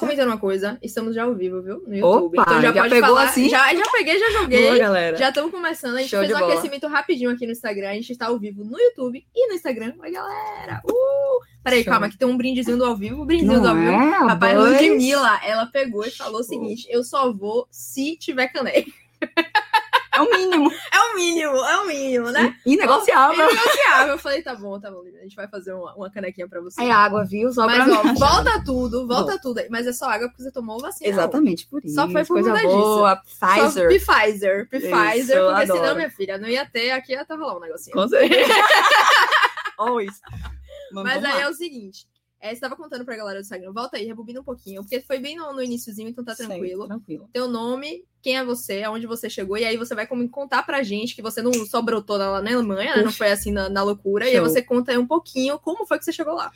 comentando uma coisa, estamos já ao vivo, viu? No YouTube. Opa, então já, já pode pegou falar. assim? Já, já peguei, já joguei. Boa, galera. Já estamos começando. A gente Show fez um bola. aquecimento rapidinho aqui no Instagram. A gente está ao vivo no YouTube e no Instagram. Oi, galera! Uh! Peraí, Show. calma, que tem um brindezinho do ao vivo. Um brindezinho do ao Não vivo. é? Rapaz, Boys? Ludmilla, ela pegou e falou o seguinte: eu só vou se tiver caneca. É o mínimo. É o mínimo, é o mínimo, né? Inegociável. É negociável. Eu falei, tá bom, tá bom, a gente vai fazer uma, uma canequinha pra você. É água, viu? Só Mas, pra ó, volta tudo, volta tudo. aí. Mas é só água porque você tomou vacina. Exatamente por isso. Só foi por Coisa boa. Só Pfizer. Pfizer, Pfizer, Isso, porque senão, minha filha, não ia ter, aqui ia tá rolar um negocinho. Com certeza. Always. Mas aí é o seguinte, é, você tava contando pra galera do Instagram, volta aí, rebobina um pouquinho, porque foi bem no, no iniciozinho, então tá tranquilo. Tranquilo. Teu nome, quem é você, aonde você chegou, e aí você vai como contar pra gente que você não só brotou na, na Alemanha, né? Não foi assim na, na loucura, e aí Show. você conta aí um pouquinho como foi que você chegou lá.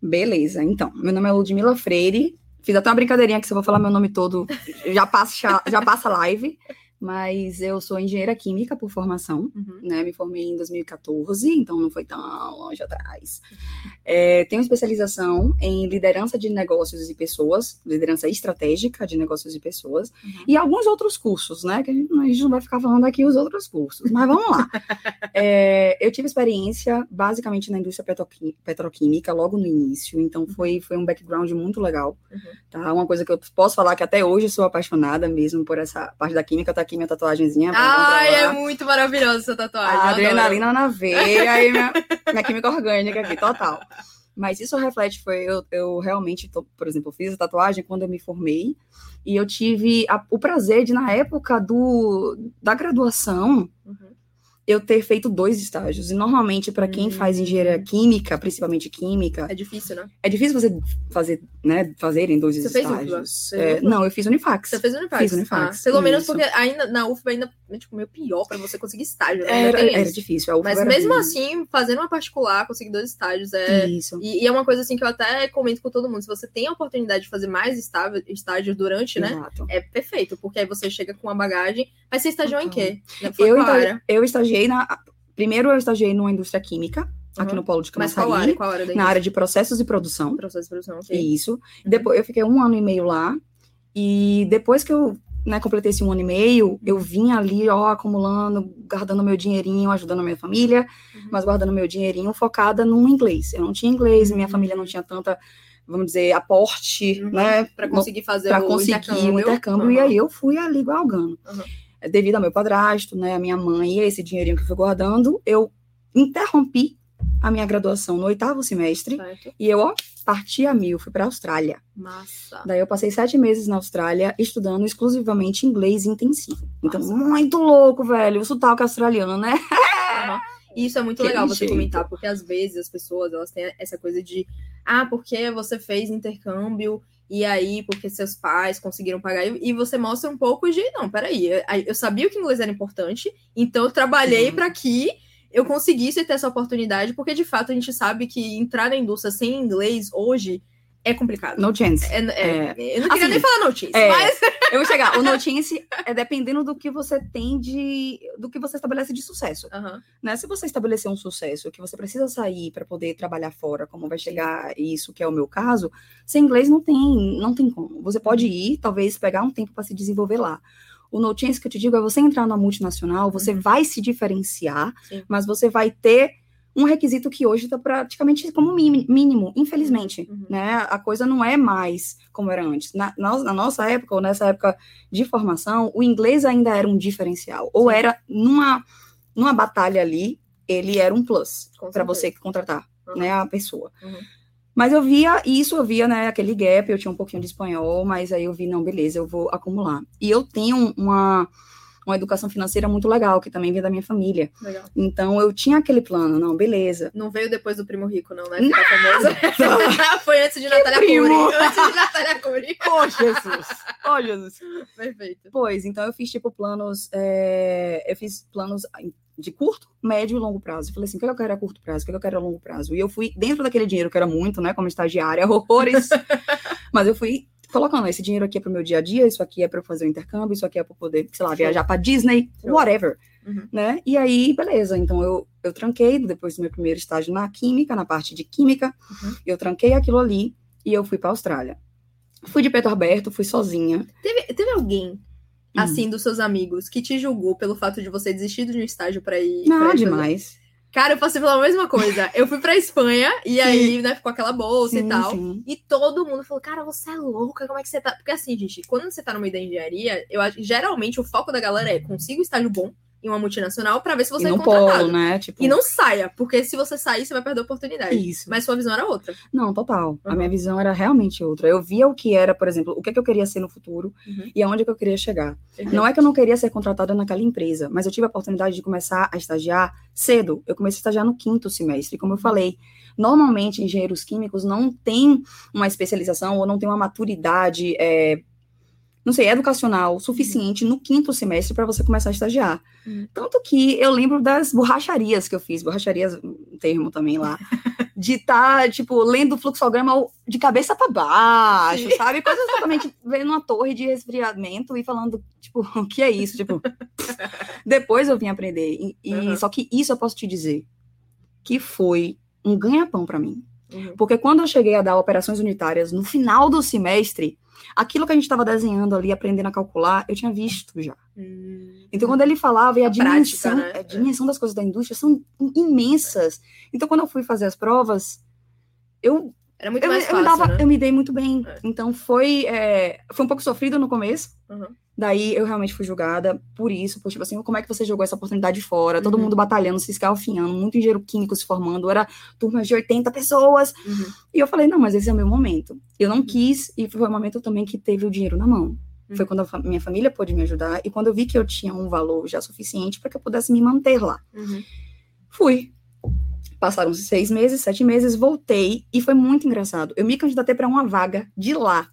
Beleza, então. Meu nome é Ludmila Freire. Fiz até uma brincadeirinha que se eu vou falar meu nome todo, já passa, já passa live. Mas eu sou engenheira química por formação, Uhum. né? Me formei em 2014, então não foi tão longe atrás. É, tenho especialização em liderança de negócios e pessoas, liderança estratégica de negócios e pessoas, Uhum. e alguns outros cursos, né? Que a gente, a gente não vai ficar falando aqui os outros cursos, mas vamos lá. É, eu tive experiência basicamente na indústria petroquí- petroquímica logo no início, então foi, foi um background muito legal. Uhum. Tá? Uma coisa que eu posso falar que até hoje sou apaixonada mesmo por essa parte da química, tá aqui minha tatuagenzinha. pra Ai, é muito maravilhosa essa tatuagem. A eu adoro. adrenalina na veia e minha, minha química orgânica aqui, total. Mas isso reflete, foi, eu, eu realmente, tô- por exemplo, fiz a tatuagem quando eu me formei, e eu tive a- o prazer de, na época do, da graduação, Uhum. eu ter feito dois estágios. E normalmente, para quem Hum. faz engenharia química, principalmente química, É difícil, né? é difícil você fazer, né, fazerem dois Você estágios. É, fez UFBA? não, eu fiz Unifax. Você fez Unifax? Fiz Unifax, Ah, pelo menos isso. porque ainda na UFBA ainda é tipo, meio pior pra você conseguir estágio. Né? Era, era difícil. Mas era mesmo assim, fazendo uma particular, conseguir dois estágios é. Isso. E, e é uma coisa assim que eu até comento com todo mundo. Se você tem a oportunidade de fazer mais estágio, estágios durante, né? Exato. É perfeito, porque aí você chega com uma bagagem. Mas você estagiou em quê? Eu, Foi área? eu estagiei na. Primeiro eu estagiei numa indústria química, aqui Uhum. no Polo de Mas qual área? Camaçari, Qual área daí? na área de processos e produção. Processo de produção, ok. Isso. Depois, eu fiquei um ano e meio lá. E depois que eu né, completei esse um ano e meio, eu vim ali, ó, acumulando, guardando meu dinheirinho, ajudando a minha família, Uhum. mas guardando meu dinheirinho focada no inglês. Eu não tinha inglês, minha Uhum. família não tinha tanta, vamos dizer, aporte, Uhum. né? Pra no- conseguir fazer para o conseguir intercâmbio. o intercâmbio. E Uhum. aí eu fui ali galgando. Uhum. Devido ao meu padrasto, né, a minha mãe, e esse dinheirinho que eu fui guardando, eu interrompi a minha graduação no oitavo semestre Certo. e eu, ó, parti a mil, fui para a Austrália. Massa. Daí eu passei sete meses na Austrália estudando exclusivamente inglês intensivo. Então, muito louco, velho, o sotaque australiano, né? E isso é muito Aquele legal você jeito. comentar, porque às vezes as pessoas elas têm essa coisa de ah, porque você fez intercâmbio e aí porque seus pais conseguiram pagar e você mostra um pouco de não, peraí, eu, eu sabia que inglês era importante, então eu trabalhei Uhum. para que eu conseguisse ter essa oportunidade, porque de fato a gente sabe que entrar na indústria sem inglês hoje é complicado. No chance. É- é- eu não queria Assim, nem falar notícia, é, mas Eu vou chegar. O notice é dependendo do que você tem de. do que você estabelece de sucesso. Aham. Né? Se você estabelecer um sucesso que você precisa sair para poder trabalhar fora, como vai chegar isso, que é o meu caso, sem inglês não tem, não tem como. Você pode ir, talvez pegar um tempo para se desenvolver lá. O notice que eu te digo é você entrar na multinacional, você Uhum. vai se diferenciar, Sim. mas você vai ter um requisito que hoje está praticamente como mínimo, infelizmente. Uhum. Né? A coisa não é mais como era antes. Na, na- nossa época, ou nessa época de formação, o inglês ainda era um diferencial. Ou era numa, numa batalha ali, ele era um plus para você contratar Uhum. né, a pessoa. Uhum. Mas eu via isso, eu via, né, aquele gap, eu tinha um pouquinho de espanhol, mas aí eu vi, não, beleza, eu vou acumular. E eu tenho uma, uma educação financeira muito legal, que também vem da minha família. Legal. Então eu tinha aquele plano, não, beleza. Não veio depois do Primo Rico, não, né? Famosa. Foi antes de Natália primo? Cury. Antes de Natália Cury. Oh, Jesus! Oh, Jesus! Perfeito. Pois, então eu fiz, tipo, planos, é, eu fiz planos de curto, médio e longo prazo. Eu falei assim, o que eu quero a curto prazo, o que eu quero a longo prazo. E eu fui, dentro daquele dinheiro, que era muito, né, como estagiária, horrores, mas eu fui colocando, esse dinheiro aqui é pro meu dia a dia, isso aqui é para eu fazer o intercâmbio, isso aqui é para poder, sei lá, viajar para Disney, whatever, Uhum. né? E aí, beleza, então eu, eu tranquei, depois do meu primeiro estágio na química, na parte de química, Uhum. eu tranquei aquilo ali e eu fui para Austrália. Fui de peito aberto, fui sozinha. Teve, teve alguém, assim, dos seus amigos, que te julgou pelo fato de você desistir de um estágio pra ir. pra Não, fazer- demais. Cara, eu passei pela mesma coisa. Eu fui pra Espanha e aí, né, ficou aquela bolsa e Sim, tal. sim. E todo mundo falou, cara, você é louca, como é que você tá? Porque assim, gente, quando você tá no meio da engenharia, eu acho geralmente o foco da galera é consiga um estágio bom em uma multinacional pra ver se você e é contratado. polo, né? Tipo, E não saia, porque se você sair, você vai perder a oportunidade. Isso. Mas sua visão era outra. Não, total. A Uhum. minha visão era realmente outra. Eu via o que era, por exemplo, o que, é que eu queria ser no futuro Uhum. e aonde que eu queria chegar. Não é que eu não queria ser contratada naquela empresa, mas eu tive a oportunidade de começar a estagiar cedo. Eu comecei a estagiar no quinto semestre, como eu falei. Normalmente, engenheiros químicos não têm uma especialização ou não têm uma maturidade, é, não sei, educacional suficiente no quinto semestre para você começar a estagiar. Uhum. Tanto que eu lembro das borracharias que eu fiz, borracharias, um termo também lá, de estar, tipo, lendo o fluxograma de cabeça para baixo, Sim. sabe? Coisas totalmente vendo uma torre de resfriamento e falando, tipo, o que é isso? Tipo, depois eu vim aprender. E, e- Uhum. Só que isso eu posso te dizer que foi um ganha-pão para mim. Uhum. Porque quando eu cheguei a dar operações unitárias no final do semestre, aquilo que a gente estava desenhando ali, aprendendo a calcular, eu tinha visto já. Hum. Então, quando ele falava, e a, A prática, dimensão, né? a dimensão das coisas da indústria são imensas. Então, quando eu fui fazer as provas, eu, Era muito eu, mais eu fácil, me dava, né? eu me dei muito bem. É. Então, foi, é, foi um pouco sofrido no começo. Uhum. Daí, eu realmente fui julgada por isso. Por, tipo assim, como é que você jogou essa oportunidade fora? Todo Uhum. mundo batalhando, se escalfinhando, muito engenheiro químico se formando. Era turmas de 80 pessoas. Uhum. E eu falei, não, mas esse é o meu momento. Eu não quis, e foi o momento também que teve o dinheiro na mão. Uhum. Foi quando a minha família pôde me ajudar e quando eu vi que eu tinha um valor já suficiente para que eu pudesse me manter lá. Uhum. Fui. Passaram seis meses, sete meses, voltei e foi muito engraçado. Eu me candidatei para uma vaga de lá.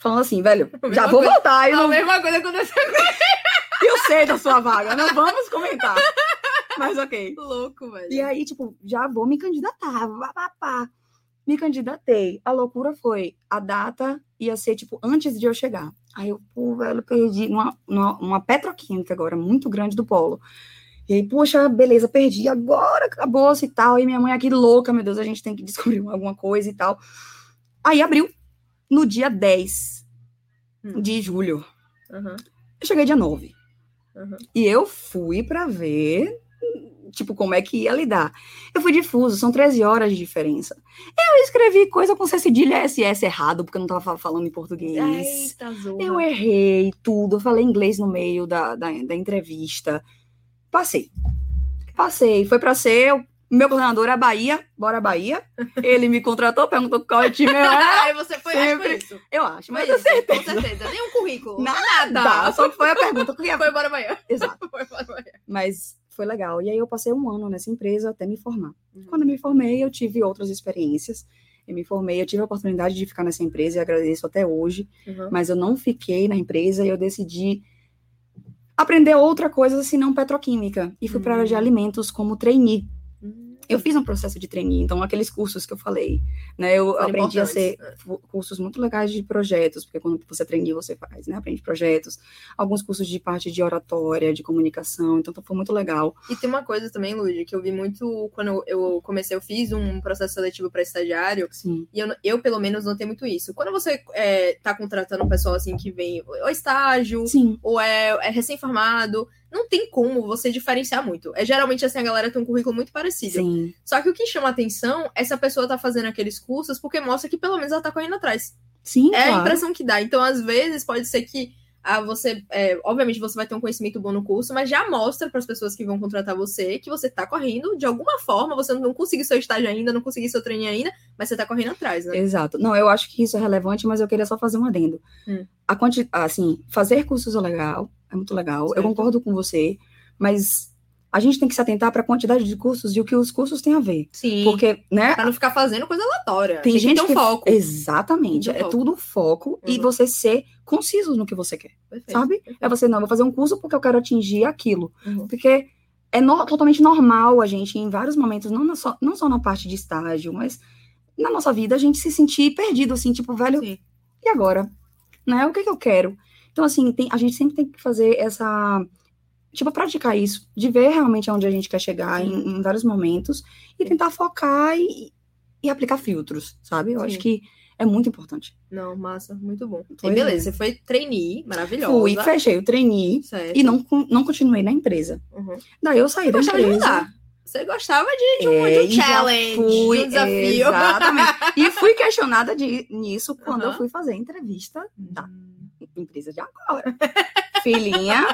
Falando assim, velho, já vou coisa- voltar, eu, A não, mesma coisa aconteceu eu sei da sua vaga, não vamos comentar. Mas ok. louco, velho. E aí, tipo, já vou me candidatar. Pá, pá, pá. Me candidatei. A loucura foi, a data ia ser, tipo, antes de eu chegar. Aí eu, pô, velho, perdi uma, uma, uma petroquímica agora, muito grande do polo. E aí, poxa, beleza, perdi, agora acabou-se e tal. E minha mãe aqui louca, meu Deus, a gente tem que descobrir alguma coisa e tal. Aí abriu, no dia 10 Hum. de julho. Uhum. Eu cheguei dia 9. Uhum. E eu fui pra ver, tipo, como é que ia lidar. Eu fui difuso, são 13 horas de diferença. Eu escrevi coisa com C cedilha SS errado, porque eu não tava fa- falando em português. Eita, zorra. Eu errei tudo, eu falei inglês no meio da, da, da entrevista. Passei. Passei. Foi pra ser. O Meu coordenador é Bahia, bora Bahia. Ele me contratou, perguntou qual é time eu era. Aí você foi acho Sempre. foi isso. Eu acho, Foi mas isso, eu certeza. com certeza. Nem um currículo. Nada, só foi a pergunta. que eu ia- Foi embora amanhã. Exato. Foi embora amanhã. Mas foi legal. E aí eu passei um ano nessa empresa até me formar. Uhum. Quando eu me formei, eu tive outras experiências. Eu me formei, eu tive a oportunidade de ficar nessa empresa e agradeço até hoje. Uhum. Mas eu não fiquei na empresa e eu decidi aprender outra coisa senão petroquímica. E fui para a área de Hum. alimentos como trainee. Eu fiz um processo de trainee, então aqueles cursos que eu falei, né? Eu Foram aprendi a ser cursos muito legais de projetos, porque quando você é trainee, você faz, né? Aprende projetos. Alguns cursos de parte de oratória, de comunicação, então foi muito legal. E tem uma coisa também, Lud, que eu vi muito quando eu comecei, eu fiz um processo seletivo para estagiário, Sim. e eu, eu, pelo menos, notei muito isso. Quando você é, tá contratando um pessoal assim que vem ou estágio, Sim. ou é, é recém-formado, não tem como você diferenciar muito. É geralmente assim, a galera tem um currículo muito parecido. Sim. Só que o que chama atenção é se a pessoa tá fazendo aqueles cursos porque mostra que pelo menos ela tá correndo atrás. Sim, É a claro. impressão que dá. Então, às vezes, pode ser que ah, você. é, obviamente, você vai ter um conhecimento bom no curso, mas já mostra para as pessoas que vão contratar você que você tá correndo de alguma forma. Você não conseguiu seu estágio ainda, não conseguiu seu treino ainda, mas você tá correndo atrás, né? Exato. Não, eu acho que isso é relevante, mas eu queria só fazer um adendo. Hum. A quanti... Assim, fazer cursos é legal, é muito legal. Certo. Eu concordo com você, mas a gente tem que se atentar para a quantidade de cursos e o que os cursos têm a ver. Sim. Porque, né? Pra não ficar fazendo coisa aleatória. Tem que gente ter um que foco. Exatamente, Tem um é foco. tudo foco e Uhum. você ser conciso no que você quer, Perfeito, sabe? perfeito. É você não, vou fazer um curso porque eu quero atingir aquilo. Uhum. Porque é no- totalmente normal a gente, em vários momentos, não, só, não só na parte de estágio, mas na nossa vida, a gente se sentir perdido, assim, tipo, velho, Sim. e agora? Né? O que, que eu quero? Então, assim, tem- a gente sempre tem que fazer essa. Tipo, praticar isso, de ver realmente aonde a gente quer chegar em, em vários momentos e tentar focar e, e aplicar filtros, sabe? Eu Sim. acho que É muito importante. Não, massa, muito bom. Pois e beleza, é. você foi trainee, maravilhosa. Fui, fechei o trainee Certo. e não, não continuei na empresa. Uhum. Daí eu saí Você da de empresa. mudar. Você gostava de, de um, É, de um challenge, fui, de um desafio. Exatamente. E fui questionada de, nisso quando eu Aham. fui fazer a entrevista da Hum. empresa de agora. Filhinha,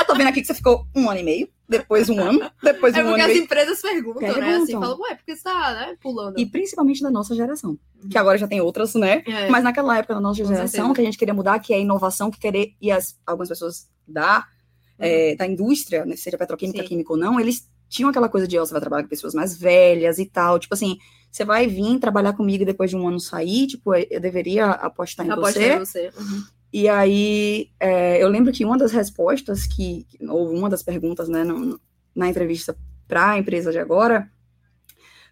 eu tô vendo aqui que você ficou um ano e meio, depois um ano, depois É um ano porque e as meio. empresas perguntam, né? Assim, Perguntam. falam, ué, por que você tá né, pulando? E principalmente da nossa geração, que agora já tem outras, né? É. Mas naquela época da nossa geração, que a gente queria mudar, que é a inovação, que querer, e as, algumas pessoas da, é, da indústria, né, seja petroquímica, Uhum. Sim. química ou não, eles tinham aquela coisa de, ó, você vai trabalhar com pessoas mais velhas e tal, tipo assim, você vai vir trabalhar comigo e depois de um ano sair, tipo, eu deveria apostar em Aposta você. em você. Uhum. E aí, é, eu lembro que uma das respostas que, ou uma das perguntas, né, no- na entrevista para a empresa de agora,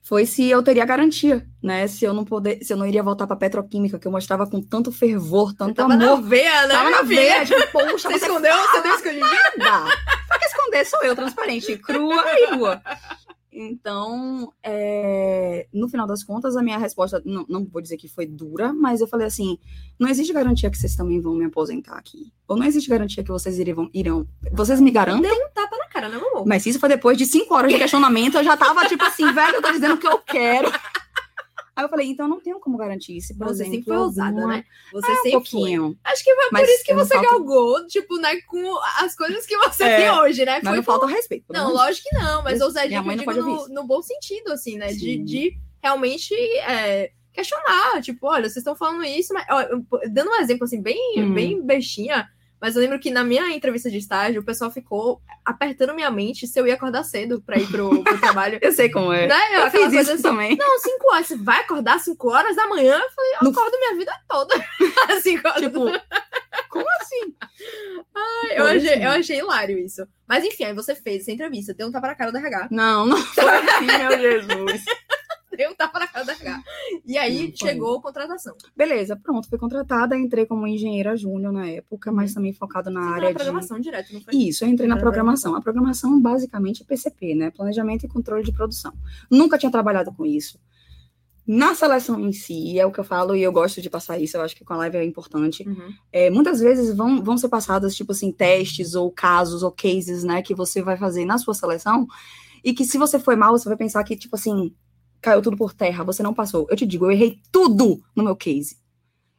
foi se eu teria garantia, né, se eu não poder, se eu não iria voltar para petroquímica, que eu mostrava com tanto fervor, tanto Tava amor. na veia, né? Tava na veia, tipo, poxa, Você você escondeu? Você deu nada. Pra que esconder? Sou eu, transparente, crua e nua. Então, é, no final das contas, a minha resposta, não, não vou dizer que foi dura, mas eu falei assim: não existe garantia que vocês também vão me aposentar aqui. Ou não existe garantia que vocês irão. irão vocês me garantem, Um tapa na cara, né, amor? mas se isso foi depois de cinco horas de questionamento, eu já tava tipo assim, velho, eu tô dizendo o que eu quero. Aí eu falei, então eu não tenho como garantir isso, por Você exemplo. sempre foi ousada, alguma- né? Você Um sempre foi. pouquinho. Acho que foi por Mas isso que você falta- galgou, tipo, né, com as coisas que você É, tem hoje, né? Mas Foi não por- falta respeito. Não, lógico que não, mas ousadia mãe digo no, no bom sentido, assim, né? De, de realmente é, questionar, tipo, olha, vocês estão falando isso, mas ó, dando um exemplo assim, bem, Hum. bem bestinha, mas eu lembro que na minha entrevista de estágio, o pessoal ficou apertando minha mente se eu ia acordar cedo pra ir pro, pro trabalho. Eu sei como é. Né? Eu Aquela fiz isso assim, também. Não, 5 horas. Você vai acordar 5 horas da manhã? Eu falei, eu No- acordo minha vida toda. 5 horas. Tipo, como assim? eu, foi achei, assim. eu achei hilário isso. Mas enfim, aí você fez essa entrevista, deu um tapa na cara do RH. Não, não foi assim, meu Jesus. Deu um tapa na cara do RH. E aí Não chegou a contratação. Beleza, pronto, fui contratada, entrei como engenheira júnior na época, mas também focado na Você área foi na de... programação direto, não foi? Isso, eu entrei na Pra programação. A programação basicamente é PCP, né? Planejamento e controle de produção. Nunca tinha trabalhado com isso. Na seleção em si, é o que eu falo e eu gosto de passar isso, eu acho que com a live é importante. Uhum. É, muitas vezes vão, vão ser passadas, tipo assim, testes ou casos ou cases, né, que você vai fazer na sua seleção, e que se você foi mal, você vai pensar que, tipo assim, caiu tudo por terra, você não passou. Eu te digo, eu errei tudo no meu case.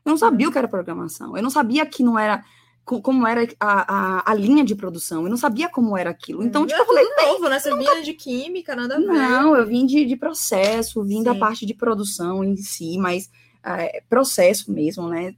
Eu não sabia o que era programação, eu não sabia que não era, co- como era a, a, a linha de produção, eu não sabia como era aquilo. Então, tipo, eu falei, novo, né? Você vinha de química, nada ver. não, eu vim de, de processo, vim da Sim. parte de produção em si, mas é, processo mesmo, né?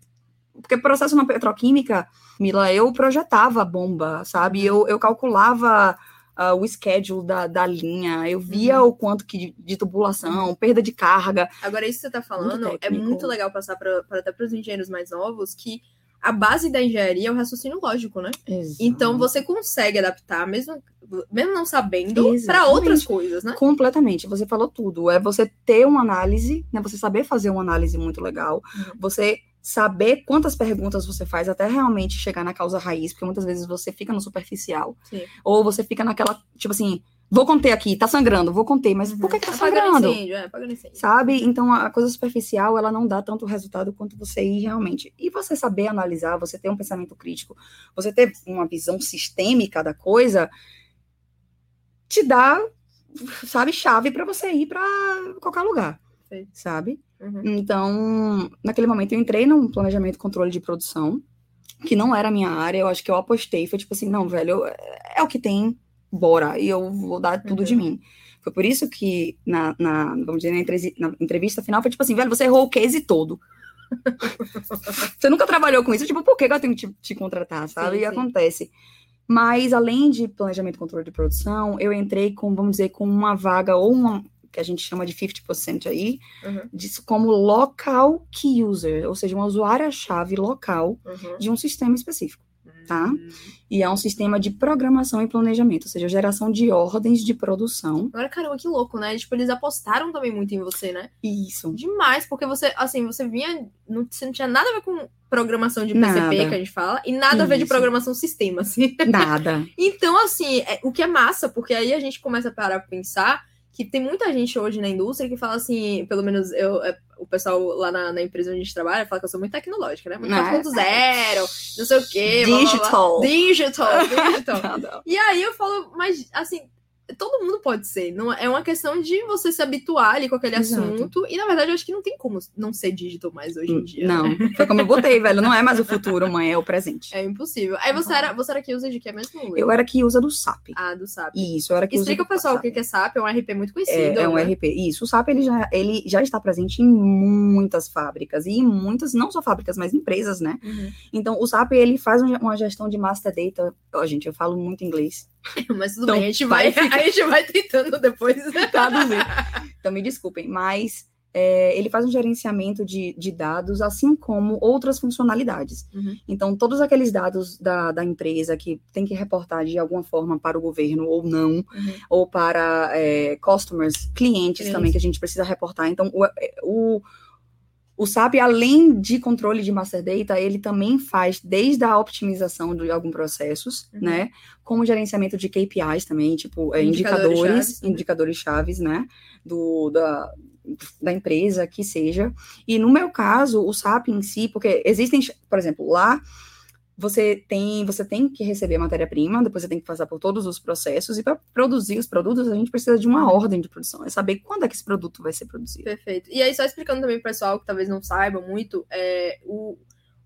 Porque processo na petroquímica, Mila, eu projetava a bomba, sabe? Eu, eu calculava ah, o schedule da, da linha, eu via Uhum. o quanto que de, de tubulação, perda de carga. Agora, isso que você tá falando é técnico. muito legal passar pra- até para os engenheiros mais novos que a base da engenharia é o raciocínio lógico, né? Então você consegue adaptar, mesmo, mesmo não sabendo, para outras coisas, né? Completamente, você falou tudo. É você ter uma análise, né? Você saber fazer uma análise muito legal. Uhum. Você saber quantas perguntas você faz até realmente chegar na causa raiz, porque muitas vezes você fica no superficial. Sim. Ou você fica naquela, tipo assim, vou conter aqui, tá sangrando, vou conter, mas por que, que tá Apagando sangrando? incêndio, é, apagando incêndio. Sabe? Então a coisa superficial, ela não dá tanto resultado quanto você ir realmente. E você saber analisar, você ter um pensamento crítico, você ter uma visão sistêmica da coisa, te dá, sabe, chave para você ir para qualquer lugar. Perfeito. Sabe? Uhum. Então, naquele momento eu entrei num planejamento e controle de produção, que não era a minha área, eu acho que eu apostei, foi tipo assim, não, velho, eu- é o que tem, bora, e eu vou dar tudo Uhum. de mim. Foi por isso que na, na, vamos dizer, na, na entrevista final foi tipo assim, velho, você errou o case todo. você nunca trabalhou com isso, tipo, por que que eu tenho que te, te contratar, sabe? Sim, e sim. acontece. Mas, além de planejamento e controle de produção, eu entrei com, vamos dizer, com uma vaga ou uma, que a gente chama de 50% aí, Uhum. disso como local key user, ou seja, uma usuária-chave local Uhum. de um sistema específico. Tá. Hum. E é um sistema de programação e planejamento, ou seja, geração de ordens de produção. Agora, caramba, que louco, né? Tipo, eles apostaram também muito em você, né? Isso. Demais, porque você, assim, você vinha. Não, você não tinha nada a ver com programação de PCP, Nada. que a gente fala, e nada a ver de Isso. programação sistema, assim. Nada. Então, assim, é- o que é massa, porque aí a gente começa a parar pra pensar que tem muita gente hoje na indústria que fala assim, pelo menos eu, é, o pessoal lá na, na, empresa onde a gente trabalha fala que eu sou muito tecnológica, né? Muito Não é? 4.0, não sei o quê. blá, blá, blá. Digital. Digital, digital. Não, não. E aí eu falo, mas assim, todo mundo pode ser. Não, é uma questão de você se habituar ali com aquele Exato. assunto. E na verdade eu acho que não tem como não ser digital mais hoje em dia. Não, né? foi como eu botei, velho. Não é mais o futuro, mãe, é o presente. É impossível. Aí você era, você era que usa de que mesmo? Lu? Eu era que usa do SAP. Ah, do SAP. Isso, eu era que Explica pro pessoal o que é SAP, é um RP muito conhecido. É, é um né? RP. Isso, o SAP ele já, ele já está presente em muitas fábricas e em muitas, não só fábricas, mas empresas, né? Uhum. Então, o SAP ele faz um- uma gestão de master data. Ó, gente, eu falo muito inglês. Mas tudo Então, bem, a gente vai vai, a gente vai tentando depois. Traduzir. então, me desculpem, mas é, ele faz um gerenciamento de, de dados, assim como outras funcionalidades. Uhum. Então, todos aqueles dados da, da empresa que tem que reportar de alguma forma para o governo ou não, Uhum. ou para é, customers, clientes Clientes. também que a gente precisa reportar. Então, o, o, o SAP, além de controle de master data, ele também faz desde a optimização de alguns processos, Uhum. né? Como gerenciamento de KPIs também, tipo é, Indicadores indicadores, chaves, né? indicadores chaves, né? Do, da, da empresa, que seja. E no meu caso, o SAP em si, porque existem, por exemplo, lá você tem, você tem que receber a matéria-prima, depois você tem que passar por todos os processos, e para produzir os produtos, a gente precisa de uma ordem de produção, é saber quando é que esse produto vai ser produzido. Perfeito. E aí, só explicando também pro pessoal que talvez não saiba muito, é, o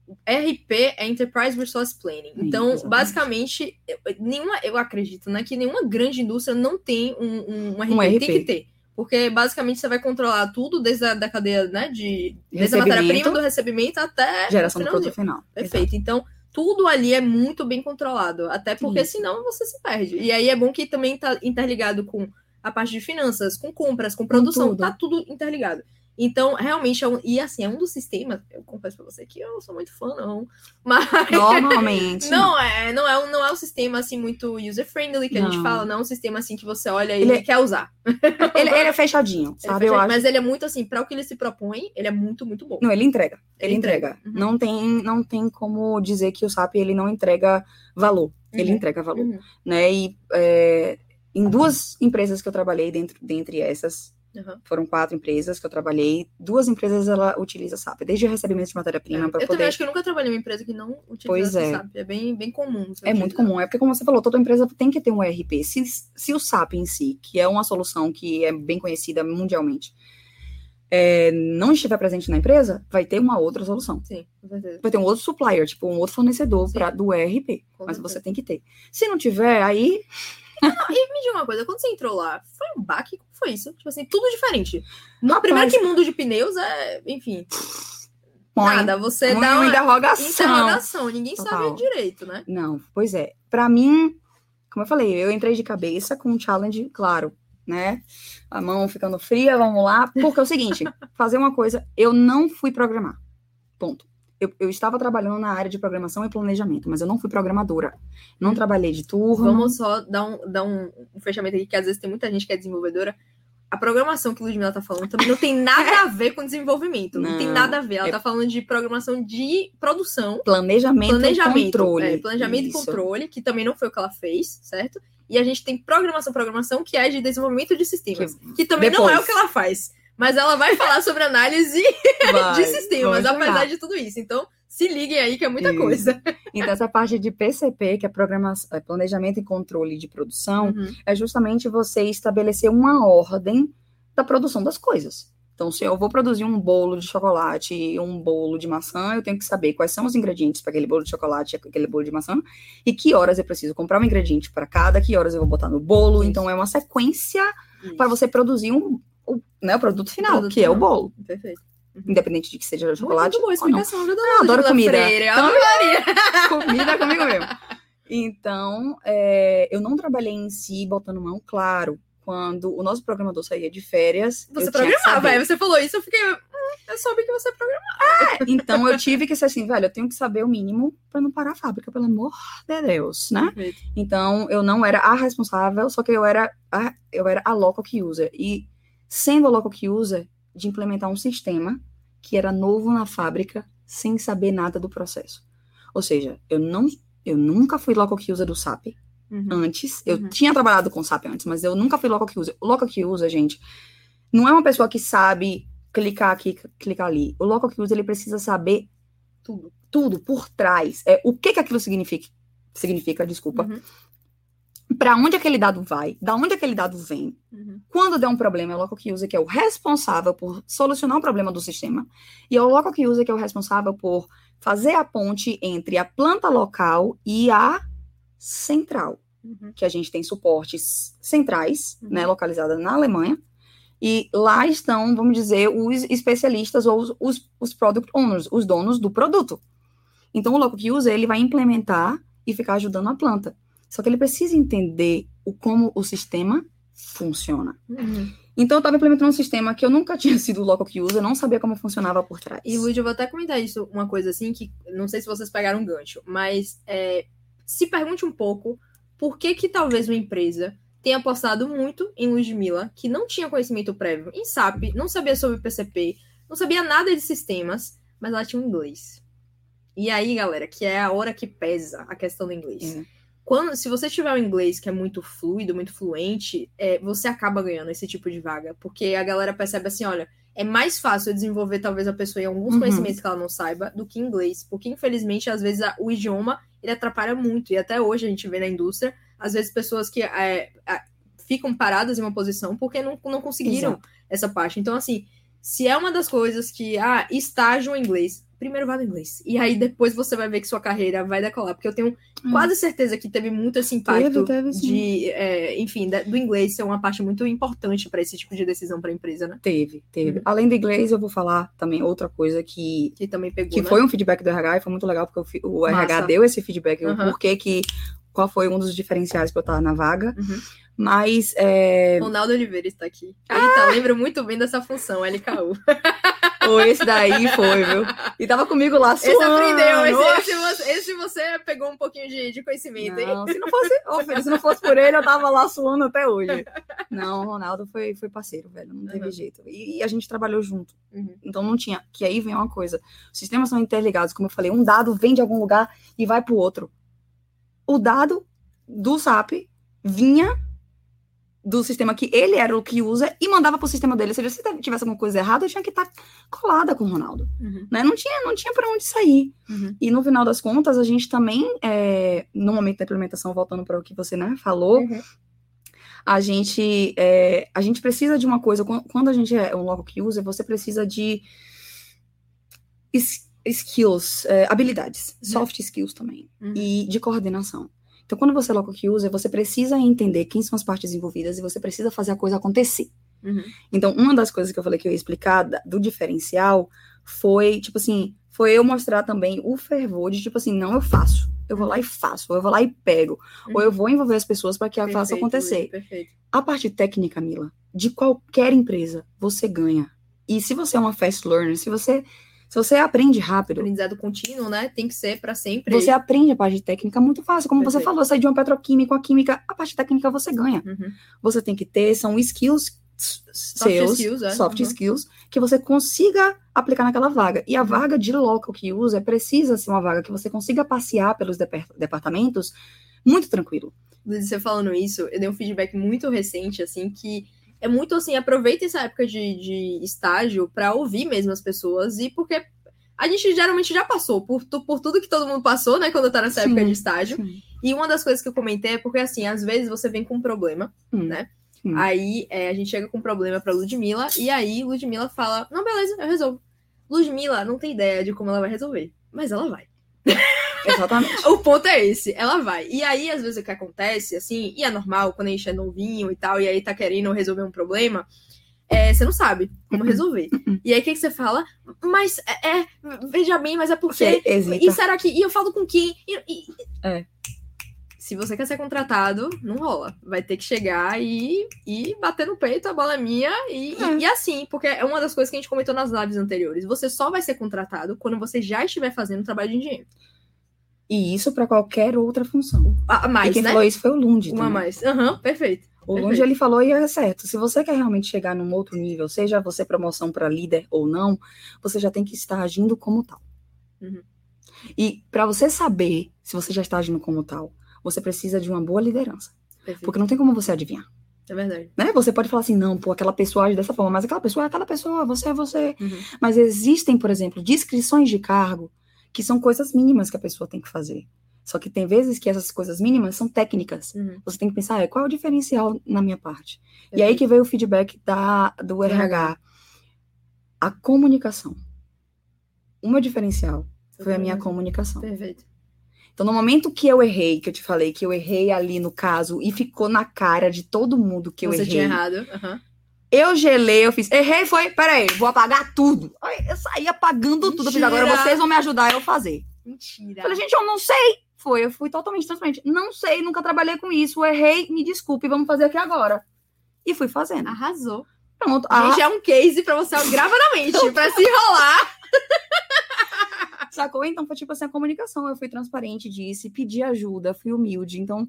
o RP é Enterprise Resource Planning. Então, basicamente, eu- nenhuma, eu acredito, né, que nenhuma grande indústria não tem um, um, RP. Um RP. Tem que ter. Porque basicamente você vai controlar tudo desde a da cadeia, né? De, desde a matéria-prima do recebimento até. Geração o do produto final. Perfeito. Então, tudo ali é muito bem controlado. Até porque Isso. senão você se perde. E aí é bom que também tá interligado com a parte de finanças, com compras, com produção. tudo. tá tudo interligado. Então, realmente, é um, e assim, é um dos sistemas. Eu confesso pra você que eu não sou muito fã, não. Mas. Normalmente. Não é, não é, um, não é um sistema assim muito user-friendly que a gente Não. fala, não é um sistema assim que você olha e Ele ele é- quer usar. Ele, ele é fechadinho, Ele sabe? fecha- Eu acho. Mas ele é muito assim, para o que ele se propõe, ele é muito, muito bom. Não, ele entrega. Ele, Ele entrega. entrega. Uhum. Não, tem, não tem como dizer que o SAP ele não entrega valor. Ele Uhum. entrega valor. Uhum. Né? E é, em duas empresas que eu trabalhei dentro, dentre essas, Uhum. foram quatro empresas que eu trabalhei, duas empresas ela utiliza SAP, desde o recebimento de matéria-prima É. para Eu poder. também acho que eu nunca trabalhei em uma empresa que não utiliza Pois é. SAP. É bem, bem comum. É muito utilizar. comum, é porque, como você falou, toda empresa tem que ter um ERP. Se, se o SAP em si, que é uma solução que é bem conhecida mundialmente, é, não estiver presente na empresa, vai ter uma outra solução. Sim, com certeza. Vai ter um outro supplier, tipo um outro fornecedor pra, do ERP. Com Mas certeza. você tem que ter. Se não tiver, aí. Me diga uma coisa, quando você entrou lá, foi um baque? Como foi isso? Tipo assim, tudo diferente. No Rapaz. primeiro que mundo de pneus é, enfim, põe nada. Você dá uma interrogação. interrogação, ninguém Total. sabe direito, né? Não, pois é. Pra mim, como eu falei, eu entrei de cabeça com um challenge, claro, né? A mão ficando fria, vamos lá. Porque é o seguinte, fazer uma coisa, eu não fui programar. Ponto. Eu, eu estava trabalhando na área de programação e planejamento, mas eu não fui programadora. Não trabalhei de turno. Vamos só dar um, dar um, um fechamento aqui, que às vezes tem muita gente que é desenvolvedora. A programação que o Ludmilla tá falando também não tem nada a ver com desenvolvimento. Não, tem Não, nada a ver. Ela é- tá falando de programação de produção. Planejamento, planejamento. e controle. é, planejamento e Isso. controle, que também não foi o que ela fez, certo? E a gente tem programação, programação, que é de desenvolvimento de sistemas. Que, também não é depois. o que ela faz. Mas ela vai falar sobre análise Vai, de sistemas, apesar de tudo isso. Então, se liguem aí que é muita Isso. coisa. Então, essa parte de PCP, que é programação, é planejamento e controle de produção, Uhum. é justamente você estabelecer uma ordem da produção das coisas. Então, se eu vou produzir um bolo de chocolate e um bolo de maçã, eu tenho que saber quais são os ingredientes para aquele bolo de chocolate e aquele bolo de maçã, e que horas eu preciso comprar um ingrediente para cada, que horas eu vou botar no bolo. Isso. Então, é uma sequência para você produzir um, né, o produto final, Produto que é o final. bolo. Perfeito. Independente de que seja chocolate muito boa não. explicação, viu, Eu adoro comida. Freire? Então- Maria. comida comigo mesmo. Então, é, eu não trabalhei em si botando mão, claro. Quando o nosso programador saía de férias. Você eu que programava, aí você falou isso, eu fiquei. Hum, eu soube que você programava. Então eu tive que ser assim, velho, eu tenho que saber o mínimo para não parar a fábrica, pelo amor de Deus, né? Perfeito. Então eu não era a responsável, só que eu era a, eu era a local key user. E sendo a local key user, de implementar um sistema que era novo na fábrica, sem saber nada do processo. Ou seja, eu não eu nunca fui local key user do SAP, Uhum. antes. Eu Uhum. tinha trabalhado com SAP antes, mas eu nunca fui local que usa. O local que usa, gente, não é uma pessoa que sabe clicar aqui, clicar ali. O local que usa, ele precisa saber Tudo. tudo por trás. É, o que que aquilo significa? Significa, desculpa. Uhum. Para onde aquele dado vai? Da onde aquele dado vem? Uhum. Quando der um problema, é o local que usa que é o responsável por solucionar o problema do sistema. E é o local que usa que é o responsável por fazer a ponte entre a planta local e a central. Uhum. que a gente tem suportes centrais, Uhum. né, localizada na Alemanha, e lá estão, vamos dizer, os especialistas ou os, os, os product owners, os donos do produto. Então, o local que usa, ele vai implementar e ficar ajudando a planta. Só que ele precisa entender o, como o sistema funciona. Uhum. Então, eu estava implementando um sistema que eu nunca tinha sido local que usa, não sabia como funcionava por trás. E, Lud, eu vou até comentar isso, uma coisa assim, que não sei se vocês pegaram um gancho, mas é, se pergunte um pouco por que que talvez uma empresa tenha apostado muito em Ludmilla, que não tinha conhecimento prévio em SAP, não sabia sobre PCP, não sabia nada de sistemas, mas ela tinha um inglês. E aí, galera, que é a hora que pesa a questão do inglês. É. Quando, se você tiver um inglês que é muito fluido, muito fluente, é, você acaba ganhando esse tipo de vaga. Porque a galera percebe assim, olha, é mais fácil eu desenvolver talvez a pessoa em alguns Uhum. conhecimentos que ela não saiba do que inglês. Porque, infelizmente, às vezes o idioma ele atrapalha muito. E até hoje a gente vê na indústria, às vezes, pessoas que é, a- ficam paradas em uma posição porque não, não conseguiram Exato. essa parte. Então, assim, se é uma das coisas que, ah, estágio em inglês, primeiro vá no inglês. E aí depois você vai ver que sua carreira vai decolar. Porque eu tenho Hum. quase certeza que teve muito esse impacto Teve, teve, de, é, enfim, da- do inglês ser uma parte muito importante para esse tipo de decisão para a empresa, né? Teve, teve. Uhum. Além do inglês, eu vou falar também outra coisa que Que também pegou, que né? foi um feedback do RH e foi muito legal porque o, o RH deu esse feedback, o porquê que qual foi um dos diferenciais para eu estar na vaga. Uhum. Mas é, Ronaldo Oliveira está aqui. Ele tá, lembra muito bem dessa função, LKU. o esse daí foi, viu? E tava comigo lá Esse suando. aprendeu, esse, Oxe! esse você, esse você pegou um pouquinho de, de conhecimento, hein? Não, se não fosse, filho, se não fosse por ele, eu tava lá suando até hoje. Não, o Ronaldo foi, foi parceiro, velho. Não teve Uhum. jeito. E, e a gente trabalhou junto. Uhum. Então não tinha. Que aí vem uma coisa. Os sistemas são interligados, como eu falei, um dado vem de algum lugar e vai pro outro. O dado do SAP vinha do sistema que ele era o que usa e mandava pro sistema dele. Ou seja, se tivesse alguma coisa errada, eu tinha que estar colada com o Ronaldo. Uhum. Né? Não tinha, não tinha para onde sair. Uhum. E no final das contas, a gente também, é, no momento da implementação, voltando para o que você né, falou, Uhum. a gente é, a gente precisa de uma coisa quan- quando a gente é um logo que usa você precisa de skills é, habilidades soft skills também Uhum. e de coordenação então quando você é logo que usa você precisa entender quem são as partes envolvidas e você precisa fazer a coisa acontecer Uhum. então uma das coisas que eu falei que eu ia explicar do diferencial foi tipo assim foi eu mostrar também o fervor de tipo assim não eu faço eu vou lá e faço, ou eu vou lá e pego, ou eu vou envolver as pessoas para que ela faça Perfeito, acontecer. Perfeito. A parte técnica, Mila, de qualquer empresa, você ganha. E se você é uma fast learner, se você, se você aprende rápido, Aprendizado contínuo, né? Tem que ser para sempre. você aprende a parte técnica muito fácil. Como você Perfeito. falou, sair de uma petroquímica, a química, a parte técnica você ganha. Uhum. Você tem que ter, são skills seus, skills, é. soft Uhum. skills, que você consiga aplicar naquela vaga. E a vaga de local que usa precisa ser uma vaga que você consiga passear pelos depar- departamentos muito tranquilo. Você falando isso, eu dei um feedback muito recente, assim, que é muito assim, aproveita essa época de, de estágio para ouvir mesmo as pessoas e porque a gente geralmente já passou por, por tudo que todo mundo passou, né, quando tá nessa Sim, época de estágio. Sim. E uma das coisas que eu comentei é porque, assim, às vezes você vem com um problema, Hum. né? Hum. Aí é, a gente chega com um problema pra Ludmilla, e aí Ludmilla fala: Não, beleza, eu resolvo. Ludmilla não tem ideia de como ela vai resolver, mas ela vai. Exatamente. O ponto é esse, ela vai. E aí, às vezes, o que acontece, assim, e é normal quando a gente é novinho e tal, e aí tá querendo resolver um problema, é, você não sabe como resolver. E aí, o que, que você fala? Mas, é, é, veja bem, mas é porque. E será que. E eu falo com quem? E- e- É. Se você quer ser contratado, não rola. Vai ter que chegar e, e bater no peito, a bola é minha. E, e- É. e assim, porque é uma das coisas que a gente comentou nas lives anteriores. Você só vai ser contratado quando você já estiver fazendo trabalho de engenheiro. E isso para qualquer outra função. A a e mais, quem né? falou isso foi o Lund. Uma também. mais. Aham, perfeito. O Perfeito. Lund ele falou e é certo. Se você quer realmente chegar num outro nível, seja você promoção para líder ou não, você já tem que estar agindo como tal. Uhum. E para você saber se você já está agindo como tal, você precisa de uma boa liderança. Perfeito. Porque não tem como você adivinhar. É verdade. Né? Você pode falar assim, não, pô, aquela pessoa age dessa forma, mas aquela pessoa é aquela pessoa, você é você. Uhum. Mas existem, por exemplo, descrições de cargo que são coisas mínimas que a pessoa tem que fazer. Só que tem vezes que essas coisas mínimas são técnicas. Uhum. Você tem que pensar, é, qual é o diferencial na minha parte? E aí que veio o feedback da, do RH. A comunicação. O meu diferencial foi a minha comunicação. Perfeito. Então, no momento que eu errei, que eu te falei que eu errei ali no caso, e ficou na cara de todo mundo que eu Você errei. tinha errado. Aham. Eu gelei, eu fiz, errei, foi, peraí, vou apagar tudo. Aí eu saí apagando tudo. Eu fiz, agora Mentira. vocês vão me ajudar a eu fazer. Mentira. Falei, gente, eu não sei. Foi, eu fui totalmente transparente. Não sei, nunca trabalhei com isso, errei, me desculpe, vamos fazer aqui agora. E fui fazendo. Arrasou. Pronto. Ah, Gente, é um case pra você grava na mente, pra se enrolar. Sacou? Então foi tipo assim, a comunicação. Eu fui transparente, disse, pedi ajuda, fui humilde. Então,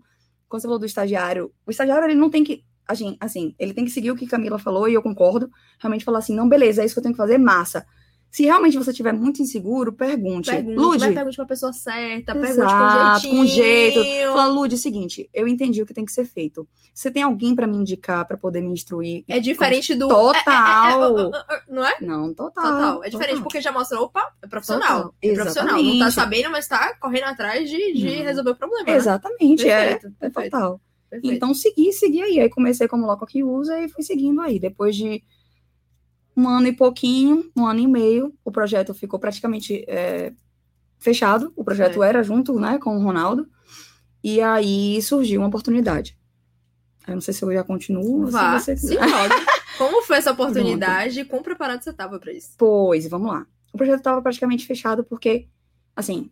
quando você falou do estagiário, o estagiário ele não tem que. Assim, assim, ele tem que seguir o que Camila falou e eu concordo. Realmente falar assim, não, beleza, é isso que eu tenho que fazer, massa. Se realmente você estiver muito inseguro, pergunte. Pergunte, vai pergunte pra pessoa certa, pergunte Exato, com com jeitinho. jeito. Fala, Lude, seguinte, eu entendi o que tem que ser feito. Você tem alguém pra me indicar, pra poder me instruir? É diferente do... Total. Não é? Não, total. Total. É diferente total. porque já mostra, opa, é profissional. Total. É profissional. Não tá Exatamente. sabendo, mas tá correndo atrás de, de Não. resolver o problema. né? Exatamente, Perfeito, é, é perfeito. total. Perfeito. Então, segui, segui aí. Aí comecei como local que usa e fui seguindo aí. Depois de um ano e pouquinho, um ano e meio, o projeto ficou praticamente é, fechado. O projeto era junto, né, com o Ronaldo. E aí surgiu uma oportunidade. Eu não sei se eu já continuo. Vá, você se joga. Como foi essa oportunidade? Quão preparado você tava pra isso? Pois, vamos lá. O projeto estava praticamente fechado porque, assim,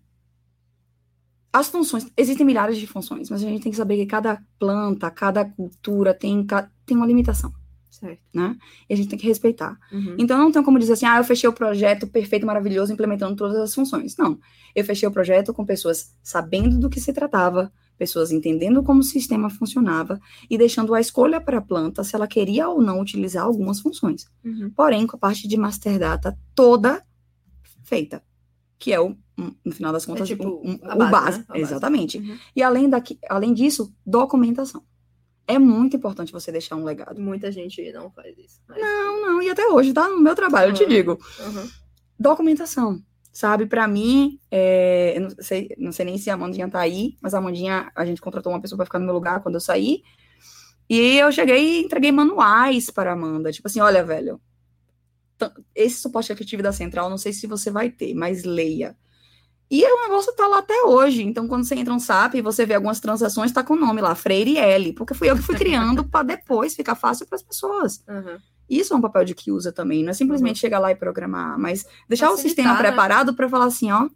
as funções, existem milhares de funções, mas a gente tem que saber que cada planta, cada cultura tem, tem uma limitação, Certo. né? E a gente tem que respeitar. Uhum. Então não tem como dizer assim, ah, eu fechei o projeto perfeito, maravilhoso, implementando todas as funções. Não. Eu fechei o projeto com pessoas sabendo do que se tratava, pessoas entendendo como o sistema funcionava e deixando a escolha para a planta se ela queria ou não utilizar algumas funções Uhum. porém com a parte de master data toda feita, que é o, no final das contas, tipo, um- um- o base, base, né? A base. exatamente. Uhum. E além, daqui, além disso, documentação. É muito importante você deixar um legado. Muita gente não faz isso. mas- Não, não, e até hoje, tá no meu trabalho, eu te Uhum. digo. Uhum. Documentação, sabe? Pra mim, é, eu não sei, não sei nem se a Amandinha tá aí, mas a Amandinha, a gente contratou uma pessoa pra ficar no meu lugar quando eu saí. E eu cheguei e entreguei manuais para a Amanda. Tipo assim, olha, velho, esse suporte efetivo da central, não sei se você vai ter, mas leia. E o negócio tá lá até hoje. Então, quando você entra no SAP e você vê algumas transações, tá com o nome lá, Freire L, porque fui eu que fui criando para depois ficar fácil para as pessoas. Uhum. Isso é um papel de que usa também, não é simplesmente chegar lá e programar, mas deixar o Facilitar, sistema né? preparado para falar assim, ó,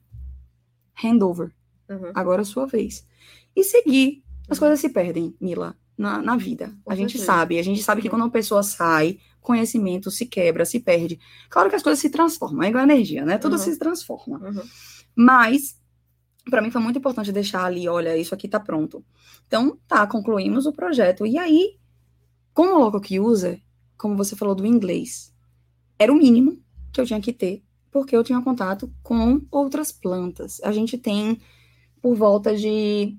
handover, Uhum. agora é a sua vez. E seguir. As Uhum. coisas se perdem, Mila, na, na vida. Com a gente certeza. sabe, a gente sabe que Uhum. quando uma pessoa sai, conhecimento se quebra, se perde. Claro que as coisas se transformam, é igual a energia, né? Tudo Uhum. se transforma. Mas, para mim foi muito importante deixar ali, olha, isso aqui tá pronto. Então, tá, concluímos o projeto. E aí, como local que usa, como você falou do inglês, era o mínimo que eu tinha que ter, porque eu tinha contato com outras plantas. A gente tem por volta de,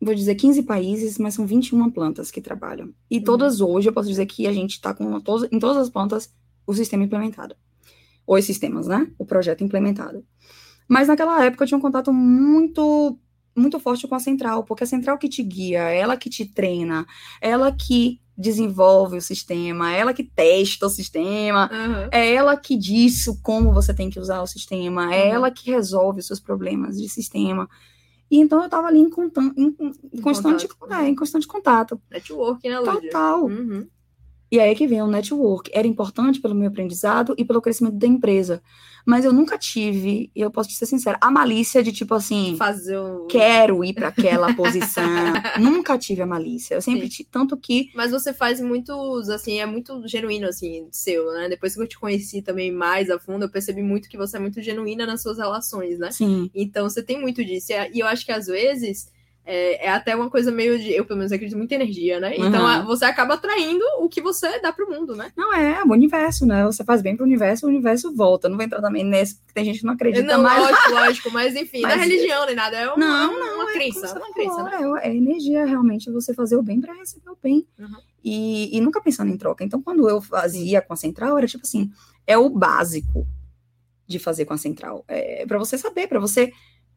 vou dizer, 15 países, mas são 21 plantas que trabalham. E Uhum. todas hoje, eu posso dizer que a gente está com todas, em todas as plantas o sistema implementado. Os sistemas, né? O projeto implementado. Mas naquela época eu tinha um contato muito muito forte com a central, porque a central que te guia, ela que te treina, ela que desenvolve o sistema, ela que testa o sistema, Uhum. é ela que diz como você tem que usar o sistema, é Uhum. ela que resolve os seus problemas de sistema. E então eu estava ali em, contan- em- em constante, contato. é, em constante contato. Network, né? Total. Uhum. E aí é que vem o network. Era importante pelo meu aprendizado e pelo crescimento da empresa. Mas eu nunca tive, e eu posso te ser sincera, a malícia de tipo assim, Fazer o... quero ir para aquela posição. nunca tive a malícia. Eu sempre Sim. tive, tanto que Mas você faz muitos, assim, é muito genuíno, assim, seu, né? Depois que eu te conheci também mais a fundo, eu percebi muito que você é muito genuína nas suas relações, né? sim, Então você tem muito disso. E eu acho que às vezes é, é até uma coisa meio de. Eu, pelo menos, acredito muito em energia, né? Uhum. Então a- você acaba atraindo o que você dá pro mundo, né? Não é, o universo, né? Você faz bem pro universo, o universo volta. Não vou entrar também nesse, porque tem gente que não acredita Não, mais. lógico, lógico, mas enfim, Mas- não é religião nem nada, é uma, Não, não, uma é crença, você uma crença, né? É, é energia, realmente, você fazer o bem para receber o bem. Uhum. E, e nunca pensando em troca. Então, quando eu fazia com a central, era tipo assim, é o básico de fazer com a central. É para você saber, para você.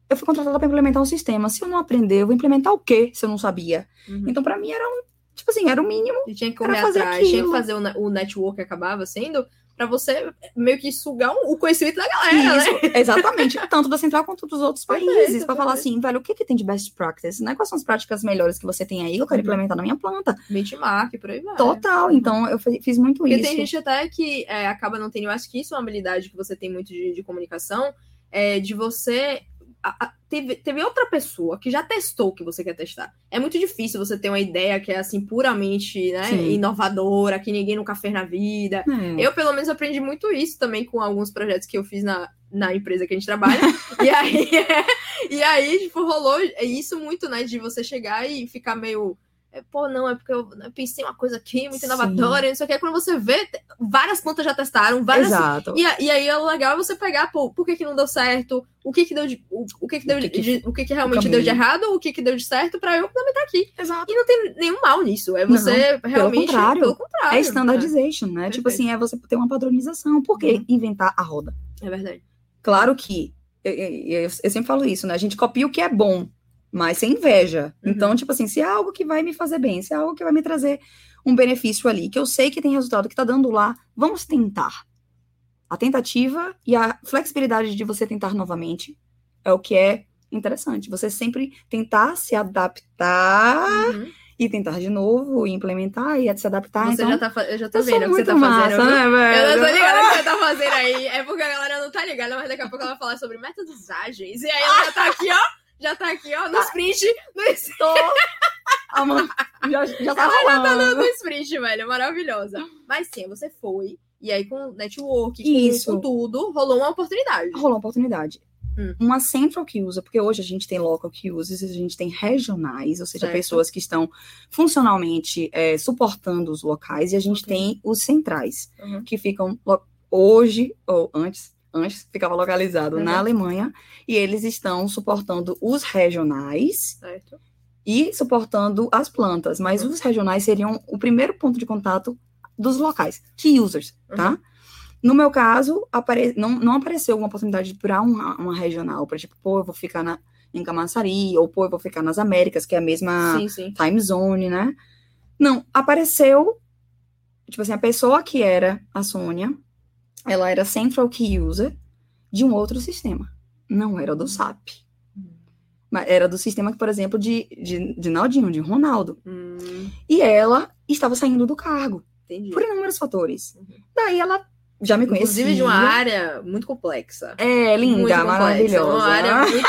Eu fui contratada para implementar um sistema. Se eu não aprender, eu vou implementar o quê se eu não sabia? Uhum. Então, para mim, era um. Tipo assim, era o mínimo. E tinha que correr fazer atrás, tinha que aquilo. fazer o, o network acabava sendo pra você meio que sugar um- o conhecimento da galera, né? Isso, exatamente. Tanto da central quanto dos outros Perfeito, países. para falar assim, velho, o que, que tem de best practice? Né? Quais são as práticas melhores que você tem aí? que Eu quero Uhum. implementar na minha planta. Benchmark, por aí vai. Total. Então, eu fi- fiz muito Porque isso. tem gente até que é, acaba não tendo, eu acho que isso é uma habilidade que você tem muito de, de comunicação, é de você. A- a- teve, teve outra pessoa que já testou o que você quer testar. É muito difícil você ter uma ideia que é assim, puramente né, inovadora, que ninguém nunca fez na vida. É. Eu, pelo menos, aprendi muito isso também com alguns projetos que eu fiz na, na empresa que a gente trabalha. e aí, e aí, tipo, rolou isso muito, né? De você chegar e ficar meio. É, Pô, não, é porque eu, pensei uma coisa aqui muito Sim. inovadora, não sei o que. Quando você vê, várias plantas já testaram, várias. Exato. E, e aí é legal é você pegar, pô, por que, que não deu certo? O que que deu de. O, o que que deu O que que- de- o que que realmente deu de errado? O que que deu de certo pra eu implementar aqui? Exato. E não tem nenhum mal nisso. É você realmente. contrário. Pelo contrário. É standardization, né? Tipo Perfeito. assim, é você ter uma padronização. Por que Uhum. inventar a roda? É, é verdade. Claro que, eu, eu- eu sempre falo isso, né? A gente copia o que é bom, mas sem inveja. Uhum. Então, tipo assim, se é algo que vai me fazer bem, se é algo que vai me trazer um benefício ali, que eu sei que tem resultado, que tá dando lá, vamos tentar. A tentativa e a flexibilidade de você tentar novamente é o que é interessante. Você sempre tentar se adaptar Uhum. e tentar de novo, e implementar e se adaptar. Você então, já tá, eu já tô eu vendo o que você tá massa, fazendo. né, Eu não tô ligada o que você tá fazendo aí. É porque a galera não tá ligada, mas daqui a pouco ela vai falar sobre métodos ágeis. E aí ela já tá aqui, ó. Já tá aqui, ó, no sprint. No, Tô... Ah, mano, já, já tá no sprint, velho. Maravilhosa. Mas sim, você foi. E aí, com network, com, Isso. com tudo, rolou uma oportunidade. Rolou uma oportunidade. Hum. Uma central que usa, porque hoje a gente tem local que usa, a gente tem regionais, ou seja, Certo. pessoas que estão funcionalmente é, suportando os locais, e a gente Ok. tem os centrais, Uhum. que ficam hoje, ou antes, antes ficava localizado Uhum. na Alemanha, e eles estão suportando os regionais Certo. e suportando as plantas, mas Uhum. os regionais seriam o primeiro ponto de contato dos locais, key users, tá? Uhum. No meu caso, apare... não, não apareceu uma oportunidade para uma, uma regional, para tipo, pô, eu vou ficar na, em Camaçari, ou pô, eu vou ficar nas Américas, que é a mesma Sim, sim. time zone, né? Não, apareceu, tipo assim, a pessoa que era a Sônia, ela era central key user de um outro sistema, não era do SAP. Mas era do sistema, por exemplo, de, de, de Naldinho, de Ronaldo. Hum, E ela estava saindo do cargo, entendi. por inúmeros fatores. Uhum. Daí ela já me conhecia. Inclusive de uma área muito complexa. É, muito linda, complexa. maravilhosa. Uma área muito,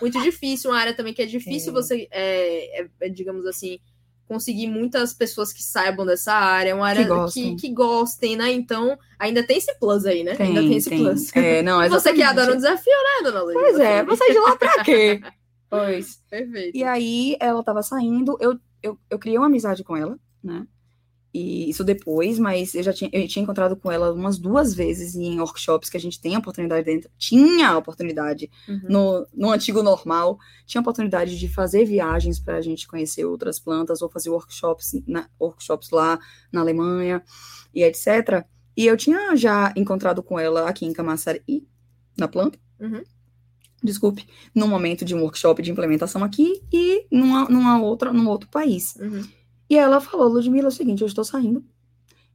muito difícil, uma área também que é difícil É. você, é, é, digamos assim, conseguir muitas pessoas que saibam dessa área, uma área que, gostem. que, gostem, né? Então, ainda tem esse plus aí, né? Tem, ainda tem esse tem. plus. É, não, Você que adora um desafio, né, dona Luísa? Pois é, você de lá pra quê? Pois. Perfeito. E aí, ela tava saindo, eu, eu, eu criei uma amizade com ela, né? E isso depois, mas eu já tinha, eu tinha encontrado com ela umas duas vezes em workshops que a gente tem a oportunidade dentro. Tinha a oportunidade Uhum. no, no antigo normal, tinha a oportunidade de fazer viagens para a gente conhecer outras plantas ou fazer workshops, na, workshops lá na Alemanha e etc. E eu tinha já encontrado com ela aqui em Camaçari, na planta. Uhum. Desculpe, num momento de um workshop de implementação aqui e numa, numa outra, num outro país. Uhum. E ela falou, Ludmila, é o seguinte, eu estou saindo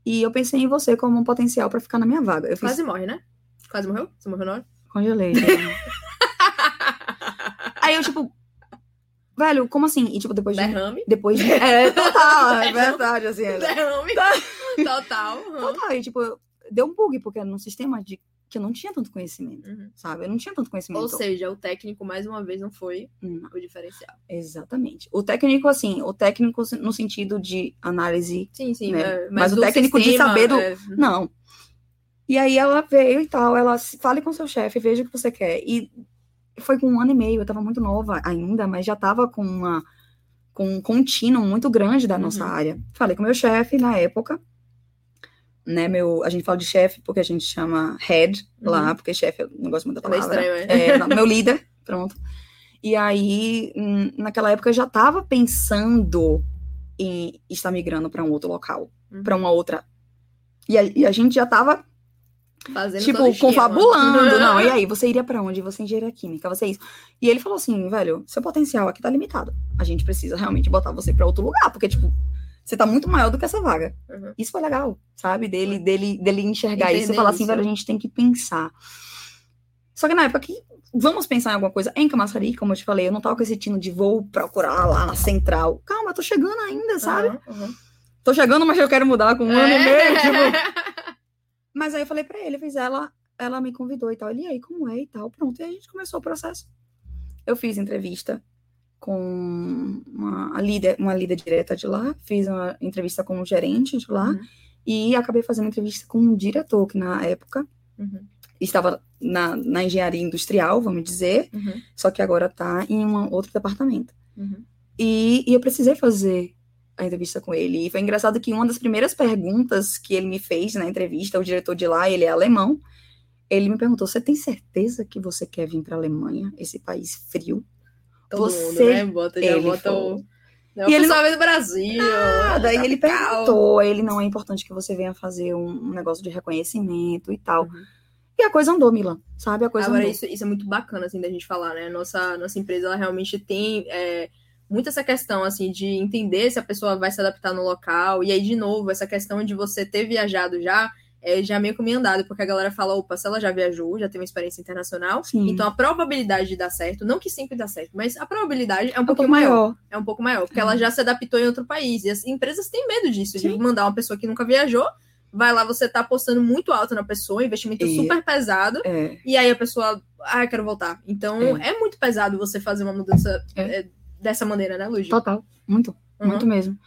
e eu pensei em você como um potencial para ficar na minha vaga. Fiz, Quase morre, né? Quase morreu? Você morreu na hora? congelei. gente. Aí eu, tipo, velho, como assim? E, tipo, depois de. Derrame. Depois de. É, total, é verdade, assim. É, Derrame. Total. Uhum. total. E, tipo, deu um bug, porque era num sistema de que eu não tinha tanto conhecimento, Uhum. sabe? Eu não tinha tanto conhecimento. Ou seja, o técnico, mais uma vez, não foi Não, o diferencial. exatamente. O técnico, assim, o técnico no sentido de análise. Sim, sim. Né? é, Mas o do técnico de sistema, saber do- é, Não. E aí ela veio e tal, ela fale com seu chefe, veja o que você quer. E foi com um ano e meio, eu tava muito nova ainda, mas já tava com uma com um contínuo muito grande da nossa Uhum. área. Falei com meu chefe na época, né, meu, a gente fala de chefe porque a gente chama head lá, porque chefe eu não gosto muito da É palavra. estranho, é. É, não, meu líder, pronto. E aí, hum, naquela época eu já tava pensando em estar migrando para um outro local, Uhum. para uma outra. E a, e a gente já tava Fazendo tipo, confabulando. Não, e aí, você iria pra onde? Você é engenharia química, você é isso. E ele falou assim, velho, seu potencial aqui tá limitado. A gente precisa realmente botar você pra outro lugar, porque, tipo, você tá muito maior do que essa vaga. Uhum. Isso foi legal, sabe? Dele, dele, dele enxergar isso e Entender falar assim, velho, a gente tem que pensar. Só que na época que vamos pensar em alguma coisa em Camaçari, como eu te falei, eu não tava com esse tino de vou procurar lá na central. Calma, eu tô chegando ainda, sabe? Uhum, uhum. Tô chegando, mas eu quero mudar com um ano e meio, tipo... É. Mas aí eu falei pra ele, eu fiz ela, ela me convidou e tal. Ele, e aí, como é e tal? Pronto, e aí a gente começou o processo. Eu fiz entrevista com uma a líder, uma líder direta de lá, fiz uma entrevista com um gerente de lá Uhum. e acabei fazendo entrevista com um diretor que na época Uhum, estava na, na engenharia industrial, vamos dizer, uhum, só que agora tá em um outro departamento. uhum. E, e eu precisei fazer a entrevista com ele. E foi engraçado que uma das primeiras perguntas que ele me fez na entrevista, o diretor de lá, ele é alemão, ele me perguntou: Você tem certeza que você quer vir para a Alemanha, esse país frio? Todo mundo, Você- né? Bota, já ele bota falou. o. E ele o pessoal vem do Brasil. Ah, daí ele perguntou, ele não é importante que você venha fazer um, um negócio de reconhecimento e tal. Uhum. E a coisa andou, Milan, sabe? A coisa Agora, andou. isso, isso é muito bacana, assim, da gente falar, né? Nossa, nossa empresa, ela realmente tem é, muito essa questão, assim, de entender se a pessoa vai se adaptar no local. E aí, de novo, essa questão de você ter viajado já, é, já meio caminho andado, porque a galera fala, opa, se ela já viajou, já tem uma experiência internacional, Sim. então a probabilidade de dar certo, não que sempre dá certo, mas a probabilidade é um um pouco pouquinho maior. maior. É um pouco maior, porque ela já se adaptou em outro país. E as empresas têm medo disso, de Sim. mandar uma pessoa que nunca viajou, vai lá, você tá apostando muito alto na pessoa, investimento E- super pesado, É, e aí a pessoa, ah, eu quero voltar. Então é, muito pesado você fazer uma mudança É. é, dessa maneira, né, Luigi? total. Muito, Uhum. muito mesmo.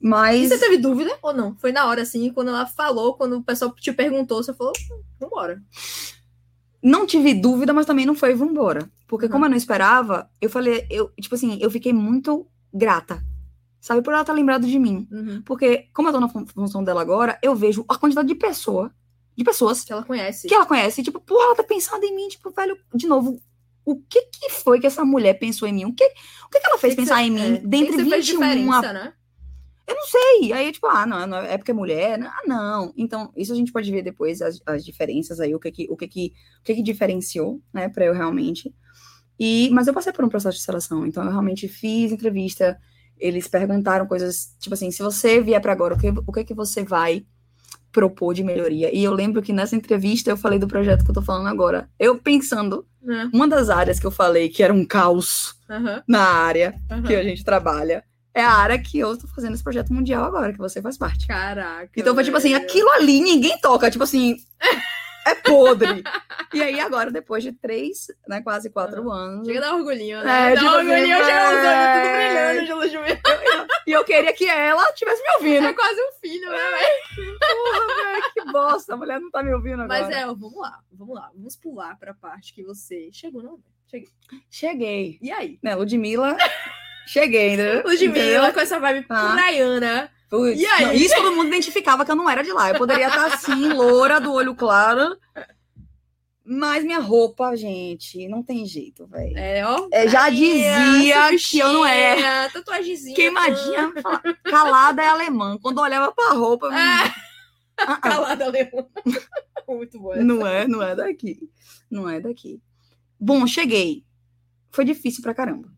E Mas. você teve dúvida ou não? Foi na hora, assim, quando ela falou, quando o pessoal te perguntou, você falou, "Hum, vambora. não tive dúvida, mas também não foi vambora. Porque Uhum. como eu não esperava, eu falei, eu, tipo assim, eu fiquei muito grata. Sabe, por ela estar lembrado de mim. Uhum. Porque, como eu tô na fun- função dela agora, eu vejo a quantidade de pessoa, de pessoas Que ela conhece. que ela conhece, tipo, pô, ela tá pensando em mim, tipo, velho, de novo, o que que foi que essa mulher pensou em mim? O que, o que, que ela fez Que que pensar você- em mim é, dentre fez 21 diferença, né? Eu não sei. Aí, tipo, ah, não, não, é porque é mulher. Ah, não. Então, isso a gente pode ver depois, as, as diferenças aí, o que que, o que que, o que que diferenciou, né, pra eu realmente. E, mas eu passei por um processo de seleção, então eu realmente fiz entrevista, eles perguntaram coisas, tipo assim, se você vier pra agora, o que, o que que você vai propor de melhoria? E eu lembro que nessa entrevista eu falei do projeto que eu tô falando agora. Eu pensando, É. uma das áreas que eu falei que era um caos na área que a gente trabalha, é a área que eu tô fazendo esse projeto mundial agora, que você faz parte. Caraca. Então foi tipo assim, aquilo ali ninguém toca, tipo assim, é podre. e aí agora, depois de três, né, quase quatro anos, Chega a dar orgulhinho, né? É, Dá tipo assim, orgulhinho, os olhos é. tudo brilhando de luz de mel. e eu queria que ela tivesse me ouvindo. É quase um filho, né, velho? Porra, velho, que bosta, a mulher não tá me ouvindo agora. Mas é, vamos lá, vamos lá. Vamos pular pra parte que você chegou, não? Cheguei. Cheguei, E aí? né, Ludmilla, cheguei, né? Ludmilla com essa vibe Ah. praiana. Putz, E aí? não, isso todo mundo identificava que eu não era de lá. Eu poderia estar assim, loura, do olho claro. Mas minha roupa, gente, não tem jeito, velho. É, ó. É, já dizia que eu não era. surfistinha, Tatuagemzinha. Queimadinha, calada é alemã. Quando eu olhava pra roupa, Ah, ah, ah, calada alemã. Muito boa. não é, não é daqui. Não é daqui. Bom, cheguei. Foi difícil pra caramba.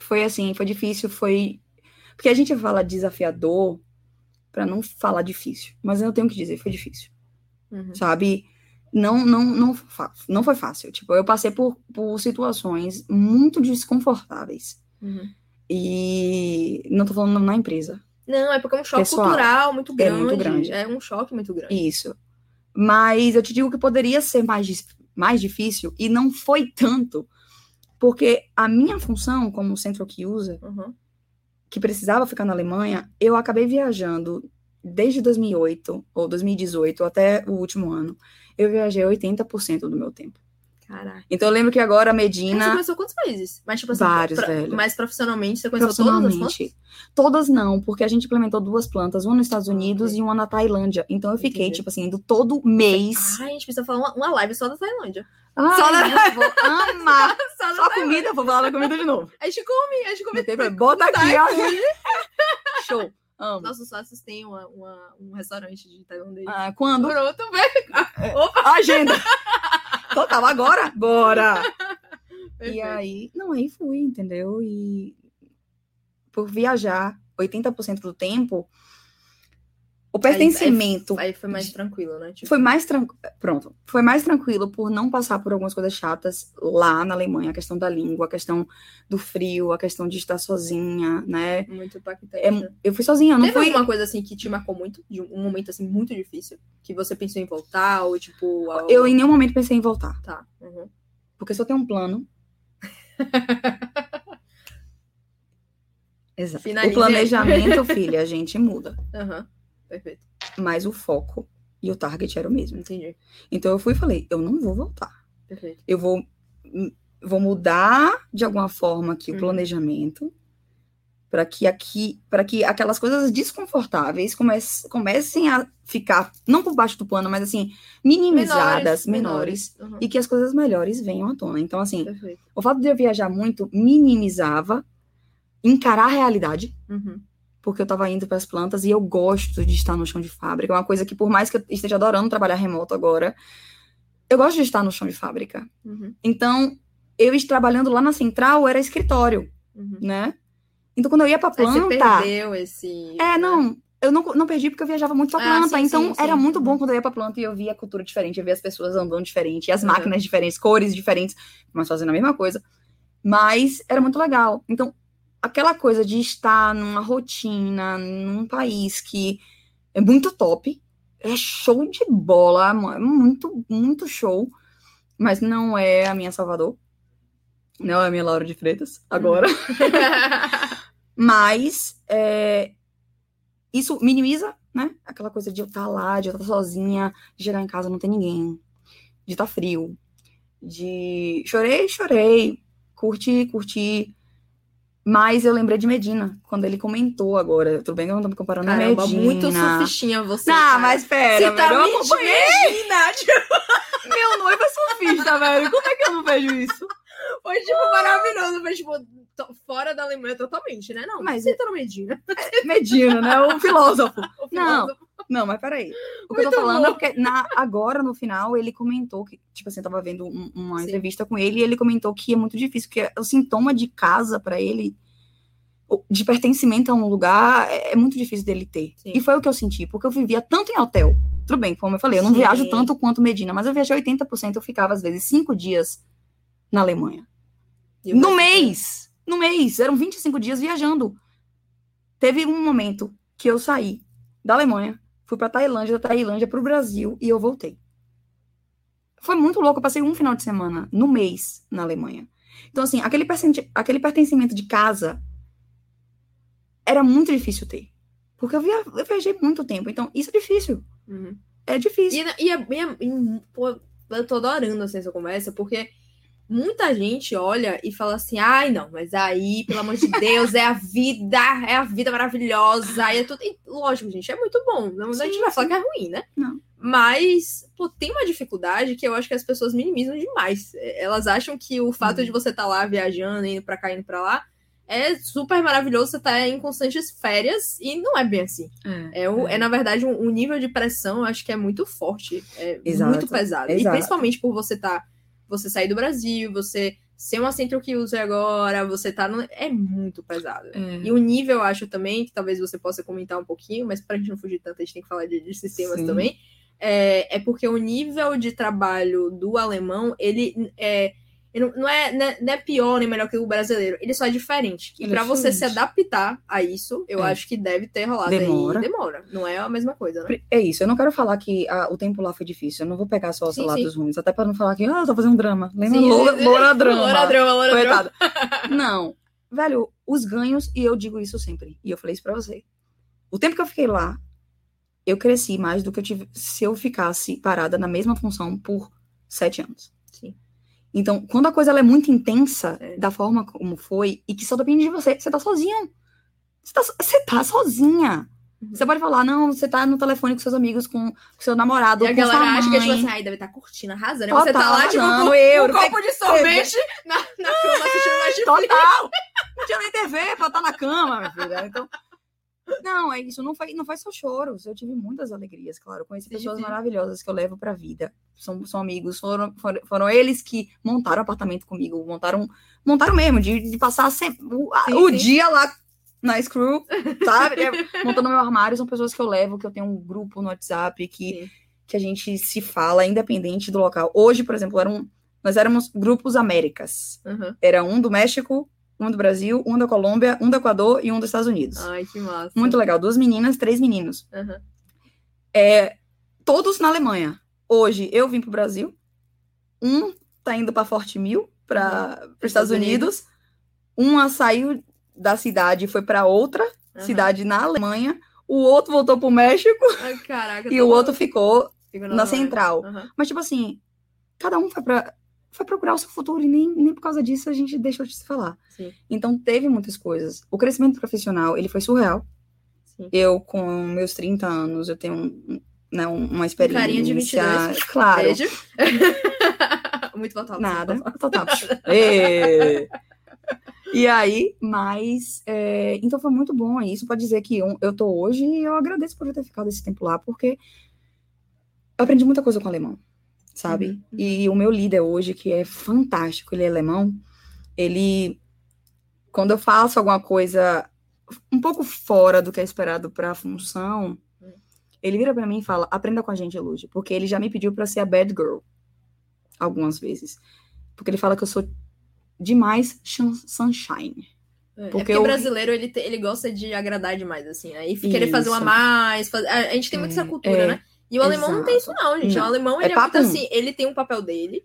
Foi assim, foi difícil, foi. Porque a gente fala desafiador pra não falar difícil. Mas eu tenho que dizer, foi difícil. Uhum. sabe? Não, não, não, não foi fácil. Tipo, eu passei por, por situações muito desconfortáveis. Uhum. E não tô falando na empresa. Não, é porque é um choque Pessoal, cultural muito é grande. muito grande. É um choque muito grande. Isso. Mas eu te digo que poderia ser mais, mais difícil e não foi tanto. Porque a minha função como central key user, Uhum. que precisava ficar na Alemanha, eu acabei viajando desde 2008 ou 2018 até o último ano. Eu viajei 80% do meu tempo. Caraca. Então eu lembro que agora a Você Medina. conheceu quantos países? Mas, tipo assim, Vários, pra- velho. Mas profissionalmente, você conheceu todas as plantas? Profissionalmente. Todas não, porque a gente implementou duas plantas, uma nos Estados Ah, Unidos ok. e uma na Tailândia. Então eu fiquei, Entendi. tipo assim, indo todo mês. Ai, a gente precisa falar uma, uma live só da Tailândia. Ai, só na- vou amar. Só Só comida, vou falar da comida de novo. A gente come, a gente come. Tem. Bota aqui, ó. Show. Amo. Nossos sócios têm uma, uma- um restaurante de tailandês. Ah, quando? Pronto, vem. Opa! Agenda. Total, agora? Bora! E Perfeito. aí, não, aí fui, entendeu? E por viajar 80% do tempo, o pertencimento Aí foi mais tranquilo, né? Tipo, foi mais tranquilo. Pronto, foi mais tranquilo por não passar por algumas coisas chatas lá na Alemanha, a questão da língua, a questão do frio, a questão de estar sozinha, né? muito É, impactante. eu fui sozinha, não Teve fui. alguma coisa assim que te marcou muito? De um momento assim muito difícil? Que você pensou em voltar? Ou tipo. ao- Eu em nenhum momento pensei em voltar, Tá. uhum. porque se eu tenho um plano. Exato. Finalize O planejamento, filha, a gente muda. Aham. Perfeito. Mas o foco e o target era o mesmo. Entendi. Então eu fui e falei, eu não vou voltar. Perfeito. Eu vou, vou mudar de alguma forma aqui Uhum. o planejamento para que aqui, para que aquelas coisas desconfortáveis comece, comecem a ficar não por baixo do pano, mas assim, minimizadas, menores, Uhum. e que as coisas melhores venham à tona. Então assim, Perfeito. o fato de eu viajar muito minimizava encarar a realidade Uhum. Porque eu tava indo para as plantas e eu gosto de estar no chão de fábrica. É uma coisa que, por mais que eu esteja adorando trabalhar remoto agora, eu gosto de estar no chão de fábrica. Uhum. Então, eu trabalhando lá na central era escritório, Uhum. né? Então, quando eu ia pra Aí você planta. perdeu esse. É, né? não. Eu não, não perdi porque eu viajava muito pra Ah, planta. sim, então, sim, sim. era muito bom quando eu ia pra planta e eu via a cultura diferente, eu via as pessoas andando diferente, as Uhum. máquinas diferentes, cores diferentes, mas fazendo a mesma coisa. Mas era muito legal. Então, aquela coisa de estar numa rotina, num país que é muito top, é show de bola, é muito, muito show, mas não é a minha Salvador. Não é a minha Laura de Freitas, agora. Mas é, isso minimiza, né? Aquela coisa de eu estar lá, de eu estar sozinha, de chegar em casa não ter ninguém, de estar frio, de chorei, chorei, curti, curti. Mas eu lembrei de Medina, quando ele comentou agora. Tudo bem que eu não tô me comparando Caramba, a Medina. muito surfistinha você. Não, cara. mas pera, Você tá velho, eu. Medina, tipo, Meu noivo é surfista, velho. Como é que eu não vejo isso? Foi, tipo, maravilhoso. Foi, tipo, fora da Alemanha totalmente, né? Não, Mas você é- tá no Medina. Medina, né? O filósofo. O Não. filósofo. Não, mas peraí. O que eu Muito tô falando bom. é porque na- agora, no final, ele comentou que, tipo assim, eu tava vendo um- uma Sim. entrevista com ele e ele comentou que é muito difícil, que o sintoma de casa pra ele, de pertencimento a um lugar, é, é muito difícil dele ter. Sim. E foi o que eu senti, porque eu vivia tanto em hotel. Tudo bem, como eu falei, eu não Sim. viajo tanto quanto Medina, mas eu viajei 80%, eu ficava, às vezes, cinco dias na Alemanha. No mês! No mês! Eram 25 dias viajando. Teve um momento que eu saí da Alemanha, fui pra Tailândia, da Tailândia pro Brasil e eu voltei. Foi muito louco, eu passei um final de semana no mês na Alemanha. Então, assim, aquele, aquele pertencimento de casa era muito difícil ter. Porque eu, via- eu viajei muito tempo, então isso é difícil. Uhum. É difícil. E, e, é- e é- e, pô, eu tô adorando assim, essa conversa, porque muita gente olha e fala assim: ai, não, mas aí, pelo amor de Deus, é a vida, é a vida maravilhosa. Aí é tudo. e, lógico, gente, é muito bom. Não, a gente Sim, vai falar sim. que é ruim, né? Não. Mas, pô, tem uma dificuldade que eu acho que as pessoas minimizam demais. É, Elas acham que o fato Uhum. de você estar lá viajando, indo pra cá, indo pra lá, é super maravilhoso, você tá em constantes férias, e não é bem assim. É, o, é. na verdade, um, um nível de pressão, eu acho que é muito forte. É Exato, muito pesado. E exato. principalmente por você tá. Você sair do Brasil, você ser uma central que usa agora, você tá. No, é muito pesado. É. E o nível, eu acho também, que talvez você possa comentar um pouquinho, mas pra gente não fugir tanto, a gente tem que falar de, de sistemas Sim. também. É, é porque o nível de trabalho do alemão, ele é. Não- não é, não é- não é pior nem melhor que o brasileiro, ele só é diferente. E é pra você se adaptar a isso, eu É. acho que deve ter rolado Demora. aí. Demora. Não é a mesma coisa, né? É isso, eu não quero falar que ah, o tempo lá foi difícil. Eu não vou pegar só os Sim, relatos ruins, até pra não falar que, ah, eu tô fazendo um drama. Lembra? Sim, Loura, sim, sim. loura drama. Loura drama, loura drama. Não, velho, os ganhos, e eu digo isso sempre, e eu falei isso pra você. O tempo que eu fiquei lá, eu cresci mais do que eu tive se eu ficasse parada na mesma função por sete anos. Então, quando a coisa ela é muito intensa, É. da forma como foi, e que só depende de você, você tá sozinho. Você tá, você tá sozinha. Uhum. Você pode falar, não, você tá no telefone com seus amigos, com, com seu namorado, E a com sua galera acha que é tipo mãe. assim, ai, deve estar curtindo, arrasando. Aí você tá Total, lá, tipo, arrasando, com eu, um copo de sorvete na, na cama assistindo Netflix. Total! Não tinha nem TV pra estar na cama, minha filha. Então. Não, é isso. Não foi, não foi só choros. Eu tive muitas alegrias, claro. Conheci pessoas sim. maravilhosas que eu levo pra vida. São, são amigos. Foram, foram, foram eles que montaram apartamento comigo. Montaram, montaram mesmo, de, de passar sempre, o, a- Sim, o sim. dia lá na Screw, sabe? É, Montando meu armário. São pessoas que eu levo, que eu tenho um grupo no WhatsApp que, que a gente se fala, independente do local. Hoje, por exemplo, eram, nós éramos grupos Américas. Uhum. Era um do México, um do Brasil, um da Colômbia, um do Equador e um dos Estados Unidos. Ai, que massa. Muito legal. Duas meninas, três meninos. Uhum. É, todos na Alemanha. Hoje eu vim pro Brasil. Um tá indo para Fort Mill, para os Estados Unidos. Uma saiu da cidade e foi para outra Uhum. cidade na Alemanha. O outro voltou pro México Ai, caraca. e tô- o outro ficou fico na Alemanha. central. Uhum. Mas, tipo assim, cada um foi pra. Foi procurar o seu futuro e nem, nem por causa disso a gente deixou de se falar. Sim, Então, teve muitas coisas. O crescimento profissional, ele foi surreal. sim. Eu, com meus 30 anos, eu tenho um- né, um- uma experiência... carinha de 22. Claro. Beijo. Muito votável. Nada. Total. Ê. E aí, mas... é, então, foi muito bom. E isso pode dizer que eu, eu tô hoje e eu agradeço por eu ter ficado esse tempo lá, porque eu aprendi muita coisa com o alemão, sabe? Uhum, uhum. E o meu líder hoje, que é fantástico, ele é alemão, ele... Quando eu faço alguma coisa um pouco fora do que é esperado para a função, ele vira para mim e fala: aprenda com a gente, Lude, porque ele já me pediu para ser a bad girl algumas vezes, porque ele fala que eu sou demais sunshine. É, é Porque porque eu- o brasileiro, ele, te- ele gosta de agradar demais, assim. Aí querer fazer uma mais. fazer- A gente tem muito essa É, cultura, é. né? E o alemão não tem isso, não, gente. Não. O alemão, É ele é, muito papum. assim, ele tem um papel dele.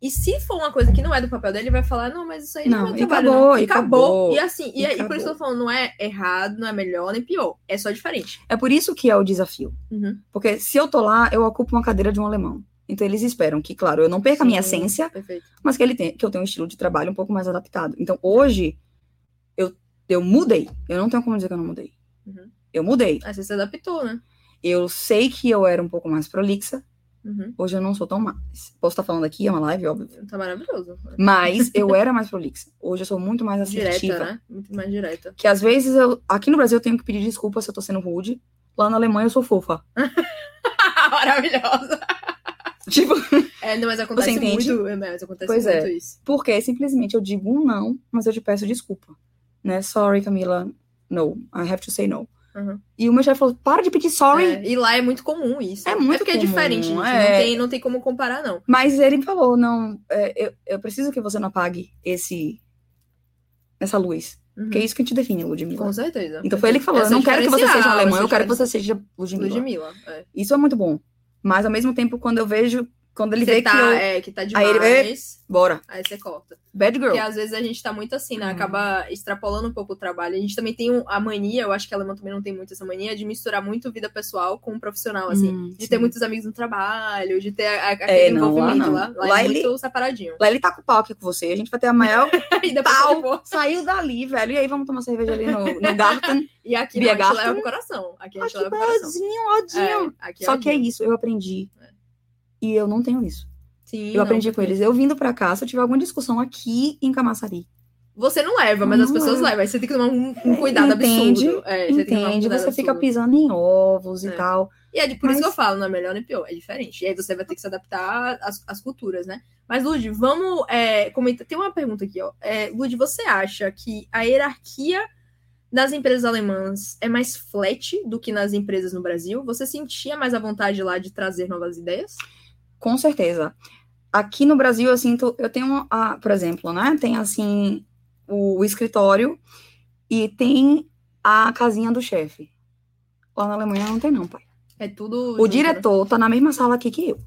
E se for uma coisa que não é do papel dele, ele vai falar, não, mas isso aí não, Não, é e trabalho, acabou, não. e acabou. E assim, e, E e por isso que eu tô falando, não é errado, não é melhor nem pior. É só diferente. É por isso que é o desafio. Uhum. Porque se eu tô lá, eu ocupo uma cadeira de um alemão. Então eles esperam que, claro, eu não perca a minha Sim, essência, Perfeito. mas que ele tem, que eu tenho um estilo de trabalho um pouco mais adaptado. Então, hoje, eu, eu mudei. Eu não tenho como dizer que eu não mudei. Uhum. Eu mudei. Aí você se adaptou, né? Eu sei que eu era um pouco mais prolixa. Uhum. Hoje eu não sou tão mais. Posso estar falando aqui, é uma live, óbvio. Tá maravilhoso. Mas eu era mais prolixa. Hoje eu sou muito mais assertiva. Direta, né? Muito mais direta. Que às vezes, eu, aqui no Brasil, eu tenho que pedir desculpa se eu tô sendo rude. Lá na Alemanha, eu sou fofa. Maravilhosa. Tipo, É, não, mas acontece muito. É, mas acontece Pois muito é. isso. porque simplesmente eu digo um não, mas eu te peço desculpa. Né? Sorry, Camila. No. I have to say no. Uhum. E o meu chefe falou: para de pedir sorry. É, e lá é muito comum isso. É muito porque é comum, diferente, gente. Não, é. tem, não tem como comparar, não. Mas ele falou: não, é, eu, eu preciso que você não apague esse. essa luz. Uhum. Porque é isso que te define, Ludmilla. Com certeza. Então foi ele que falou: Eu não quero que você seja alemão, eu quero que você seja Ludmilla. Ludmilla. É. Isso é muito bom. Mas ao mesmo tempo, quando eu vejo. Quando ele Você vê tá, que eu. é, que tá Aí demais. ele- Aí, Bora. você corta. Bad girl. Porque às vezes a gente tá muito assim, né? Uhum. Acaba extrapolando um pouco o trabalho. A gente também tem um- a mania, eu acho que a alemã também não tem muito essa mania, de misturar muito vida pessoal com o profissional, assim. Hum, De sim. ter muitos amigos no trabalho, de ter a- a- aquele É, não, lá envolvimento não. lá. Lá, Lá é ele- muito separadinho. Lá ele tá com o pau aqui com você. A gente vai ter a maior pau. Saiu dali, velho. E aí vamos tomar cerveja ali no, no Garten. E aqui não, a gente leva pro coração. Aqui a gente que leva pro coração. ódinho, ódinho. É, aqui Só que é isso, eu aprendi. É. E eu não tenho isso. Sim, Eu não, aprendi com perfeito. eles. Eu vindo pra cá, se eu tiver alguma discussão aqui em Camaçari. Você não leva, mas Não as pessoas levo. levam. Aí você tem que tomar um, um cuidado Entende? absurdo. É, você um Entende? cuidado Você fica absurdo. pisando em ovos e É. tal. E é por isso Mas- que eu falo, não é melhor nem pior, é diferente. E aí você vai ter que se adaptar às, às culturas, né? Mas, Lud, vamos é, comentar. Tem uma pergunta aqui, ó. É, Lud, você acha que a hierarquia das empresas alemãs é mais flat do que nas empresas no Brasil? Você sentia mais a vontade lá de trazer novas ideias? Com certeza. Aqui no Brasil, eu sinto, eu tenho, a, por exemplo, né? Tem assim o, escritório e tem a casinha do chefe. Lá na Alemanha não tem, não, pai. É tudo. O junto, né? diretor tá na mesma sala aqui que eu.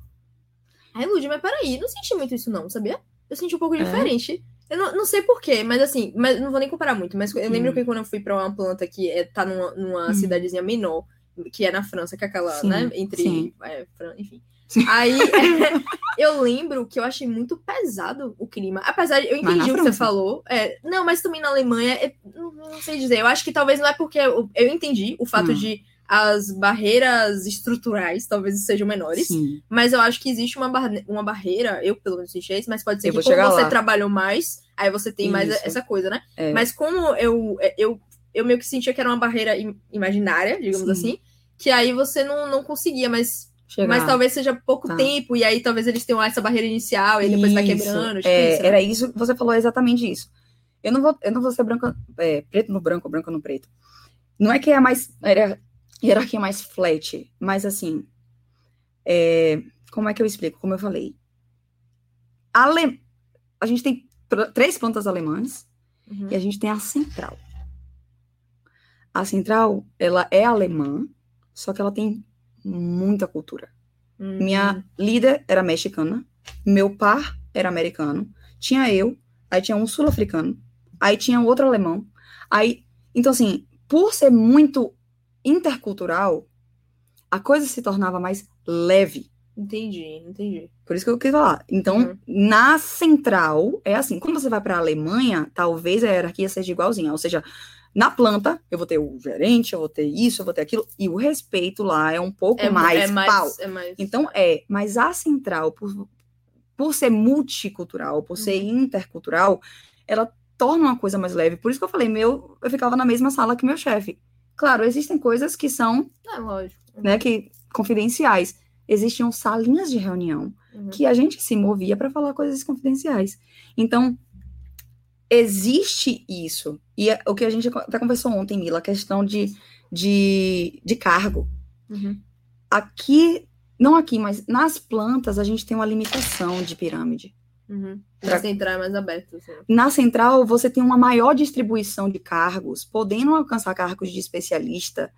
Ai, Lud, mas peraí, não senti muito isso, não, sabia? Eu senti um pouco É? diferente. Eu não, não sei porquê, mas assim, mas não vou nem comparar muito. Mas eu lembro Hum. que quando eu fui pra uma planta que é, tá numa, numa Hum. cidadezinha menor, que é na França, que é aquela, Sim, né? Entre. é, Fran- enfim. Aí eu lembro que eu achei muito pesado o clima. Apesar de. Eu entendi o que você falou. É, não, mas também na Alemanha, é, não, não sei dizer. Eu acho que talvez não é porque. Eu, eu entendi o fato Hum. de as barreiras estruturais talvez sejam menores. Sim. Mas eu acho que existe uma, barre- uma barreira, eu pelo menos senti isso, mas pode ser Eu que como você lá. trabalhou mais, aí você tem mais Isso. essa coisa, né? É. Mas como eu, eu, eu meio que sentia que era uma barreira im- imaginária, digamos Sim. assim, que aí você não, não conseguia, mas, Chegar. mas talvez seja pouco Tá. tempo, e aí talvez eles tenham essa barreira inicial, e depois vai Isso. quebrando, tipo É, isso, né? Era isso, você falou exatamente isso. Eu não vou, eu não vou ser branco, é, preto no branco, branco no preto. Não é que é mais era hierarquia mais flat, mas assim, é, como é que eu explico? Como eu falei, Ale, a gente tem três plantas alemãs Uhum. e a gente tem a central. A central, ela é alemã, só que ela tem muita cultura. Hum. Minha líder era mexicana, meu par era americano, tinha eu, aí tinha um sul-africano, aí tinha outro alemão. Aí, então assim, por ser muito intercultural, a coisa se tornava mais leve. Entendi, entendi. Por isso que eu quis falar. Então, Uhum. na central, é assim, quando você vai para a Alemanha, talvez a hierarquia seja igualzinha, ou seja, na planta, eu vou ter o gerente, eu vou ter isso, eu vou ter aquilo, e o respeito lá é um pouco mais, é mais, pau. é mais Então é, mas a central, por, por ser multicultural, por ser Uhum. intercultural, ela torna uma coisa mais leve. Por isso que eu falei, meu, eu ficava na mesma sala que meu chefe. Claro, existem coisas que são, É lógico. né, que confidenciais. Existiam salinhas de reunião Uhum. que a gente se movia para falar coisas confidenciais. Então, existe isso. E é o que a gente até conversou ontem, Mila, a questão de, de, de cargo Uhum. aqui, não aqui, mas nas plantas a gente tem uma limitação de pirâmide. Uhum. Pra- Na central é mais aberto. Assim. Na central, você tem uma maior distribuição de cargos, podendo alcançar cargos de especialista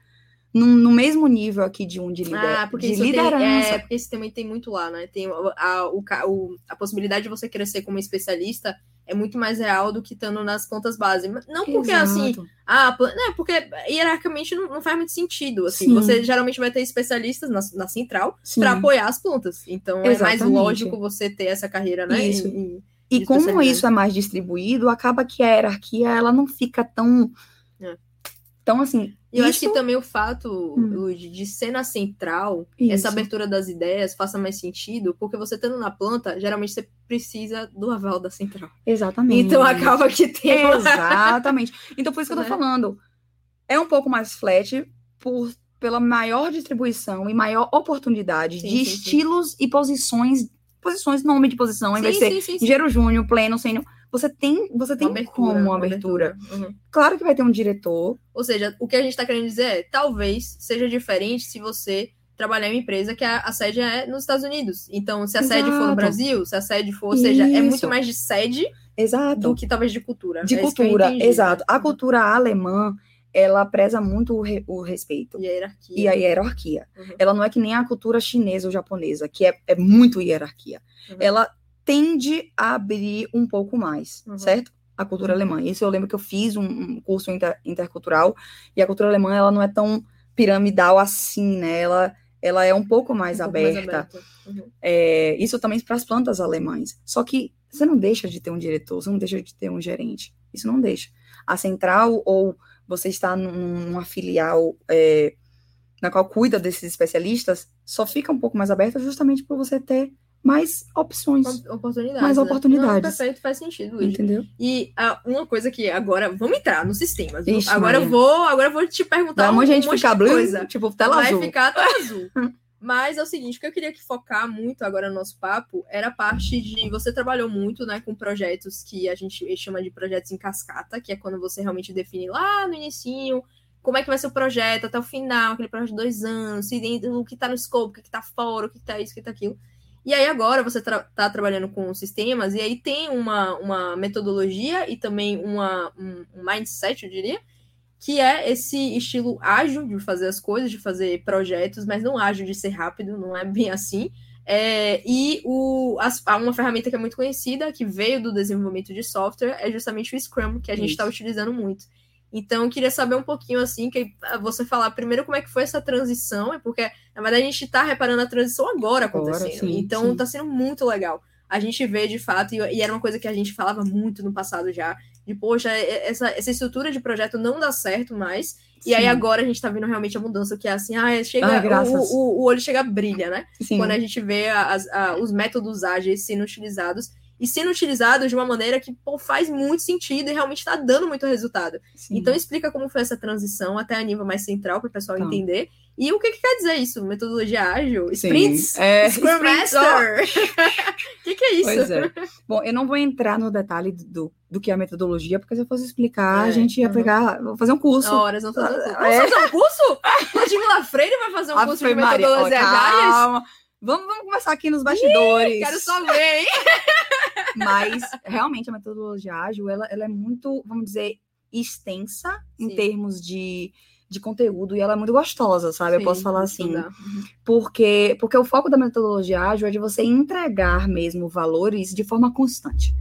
num- no mesmo nível aqui de um de, lider Ah, porque de isso tem, liderança. é, porque isso também tem muito lá, né? Tem a, o- a possibilidade de você crescer como especialista é muito mais real do que estando nas plantas base. Não porque assim, Exato. ah, pla- não, porque hierarquicamente não, não faz muito sentido. Assim, Sim. você geralmente vai ter especialistas na, na central para apoiar as plantas. Então é mais Exatamente. lógico você ter essa carreira, né? Isso. E- E de como isso é mais distribuído, acaba que a hierarquia ela não fica tão. É. Então, assim. E eu acho isso- que também o fato, Hum. De ser na central, Isso. essa abertura das ideias faça mais sentido, porque você estando na planta, geralmente você precisa do aval da central. Exatamente. Então acaba que tem. Exatamente. Então, por isso que eu tô Né? falando. É um pouco mais flat por, pela maior distribuição e maior oportunidade Sim, de sim, sim. estilos e posições. Posições, nome de posição, ao invés de ser sim, sim, sim. engenheiro júnior, pleno, sênior. Você tem, você tem Uma como uma uma abertura. Uhum. Claro que vai ter um diretor. Ou seja, o que a gente está querendo dizer é, talvez seja diferente se você trabalhar em uma empresa que a, a sede é nos Estados Unidos. Então, se a sede for no Exato. Brasil, se a sede for, ou seja, é muito mais de sede Exato. do que talvez de cultura. de É cultura, entendi, exato. né? A cultura alemã, ela preza muito o, re- o respeito E a hierarquia. e a hierarquia. Uhum. Ela não é que nem a cultura chinesa ou japonesa, que é, é muito hierarquia. Uhum. Ela tende a abrir um pouco mais, Uhum. certo? A cultura Uhum. alemã. Isso eu lembro que eu fiz um, um curso inter- intercultural e a cultura alemã ela não é tão piramidal assim, né? Ela, ela é um pouco mais Um pouco mais aberta. aberta. Uhum. É, isso também para as plantas alemãs. Só que você não deixa de ter um diretor, você não deixa de ter um gerente. Isso não deixa. A central ou você está num- numa filial é, na qual cuida desses especialistas, só fica um pouco mais aberta justamente por você ter mais opções. Oportunidades. Mais né? oportunidades. Não, perfeito, faz sentido, Luigi. Entendeu? E ah, uma coisa que agora, vamos entrar nos sistemas. Ixi, agora eu vou, agora eu vou te perguntar Vai um, gente monte ficar de coisa. tipo tela Vai azul. ficar tela azul. Mas é o seguinte, o que eu queria que focar muito agora no nosso papo era a parte de você trabalhou muito, né, com projetos que a gente chama de projetos em cascata, que é quando você realmente define lá no inicinho como é que vai ser o projeto até o final, aquele projeto de dois anos, se dentro, o que tá no scope, o que, que tá fora, o que, que tá isso, o que tá aquilo. E aí agora você tra tá trabalhando com sistemas e aí tem uma, uma metodologia e também uma, um, um mindset, eu diria, que é esse estilo ágil de fazer as coisas, de fazer projetos, mas não ágil de ser rápido, não é bem assim. É, e o, as, uma ferramenta que é muito conhecida, que veio do desenvolvimento de software, é justamente o Scrum, que a gente está utilizando muito. Então, eu queria saber um pouquinho, assim, que você falar primeiro como é que foi essa transição, é porque, na verdade, a gente está reparando a transição agora acontecendo. Agora, sim, então, está sendo muito legal. A gente vê, de fato, e, e, era uma coisa que a gente falava muito no passado já, de, poxa, essa, essa estrutura de projeto não dá certo mais, e aí agora a gente tá vendo realmente a mudança, que é assim, ah, chega, ah, o, o, o, olho chega brilha, né? Sim. Quando a gente vê as, a, os métodos ágeis sendo utilizados e sendo utilizados de uma maneira que pô, faz muito sentido e realmente está dando muito resultado. Sim. Então explica como foi essa transição até a nível mais central para o pessoal então. entender. E o que, que, quer dizer isso? Metodologia ágil? Sprints? É, Scrum Master? O que, que, é isso? Pois é. Bom, eu não vou entrar no detalhe do, do que é a metodologia, porque se eu fosse explicar, é, a gente ia uhum. pegar, vou fazer um curso. Horas, vamos fazer um curso. É. Vamos fazer um curso? Freire vai fazer um curso de metodologia ágeis? Vamos, vamos começar aqui nos bastidores. Ih, quero só ver, hein? Mas, realmente, a metodologia ágil, ela, ela é muito, vamos dizer, extensa Sim. em termos de, de conteúdo e ela é muito gostosa, sabe? Sim, eu posso falar assim. Porque, porque o foco da metodologia ágil é de você entregar mesmo valores de forma constante.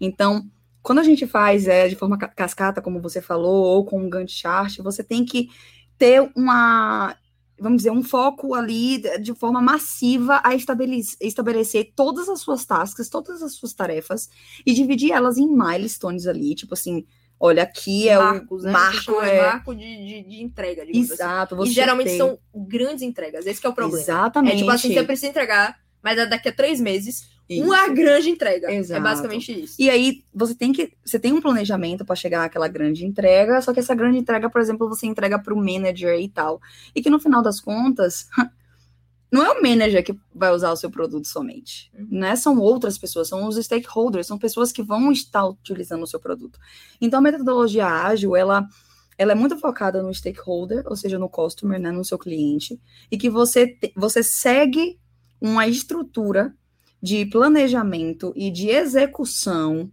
Então, quando a gente faz é, de forma cascata, como você falou, ou com um Gantt chart, você tem que ter uma vamos dizer, um foco ali de forma massiva a estabelecer, todas as suas tasks, todas as suas tarefas e dividir elas em milestones ali, tipo assim, olha, aqui é Marcos, o né? marco, é... marco de, de, de entrega. Assim. Exato. Assim. e geralmente tem... são grandes entregas, esse é o problema. Exatamente. É tipo assim, você precisa entregar, mas é daqui a três meses isso. Uma grande entrega. É Exato. É basicamente isso. E aí você tem que. Você tem um planejamento para chegar àquela grande entrega, só que essa grande entrega, por exemplo, você entrega para o manager e tal. E que no final das contas. Não é o manager que vai usar o seu produto somente, uhum. né? São outras pessoas, são os stakeholders, são pessoas que vão estar utilizando o seu produto. Então, a metodologia ágil, ela, ela é muito focada no stakeholder, ou seja, no customer, né, no seu cliente, e que você, te, você segue uma estrutura de planejamento e de execução,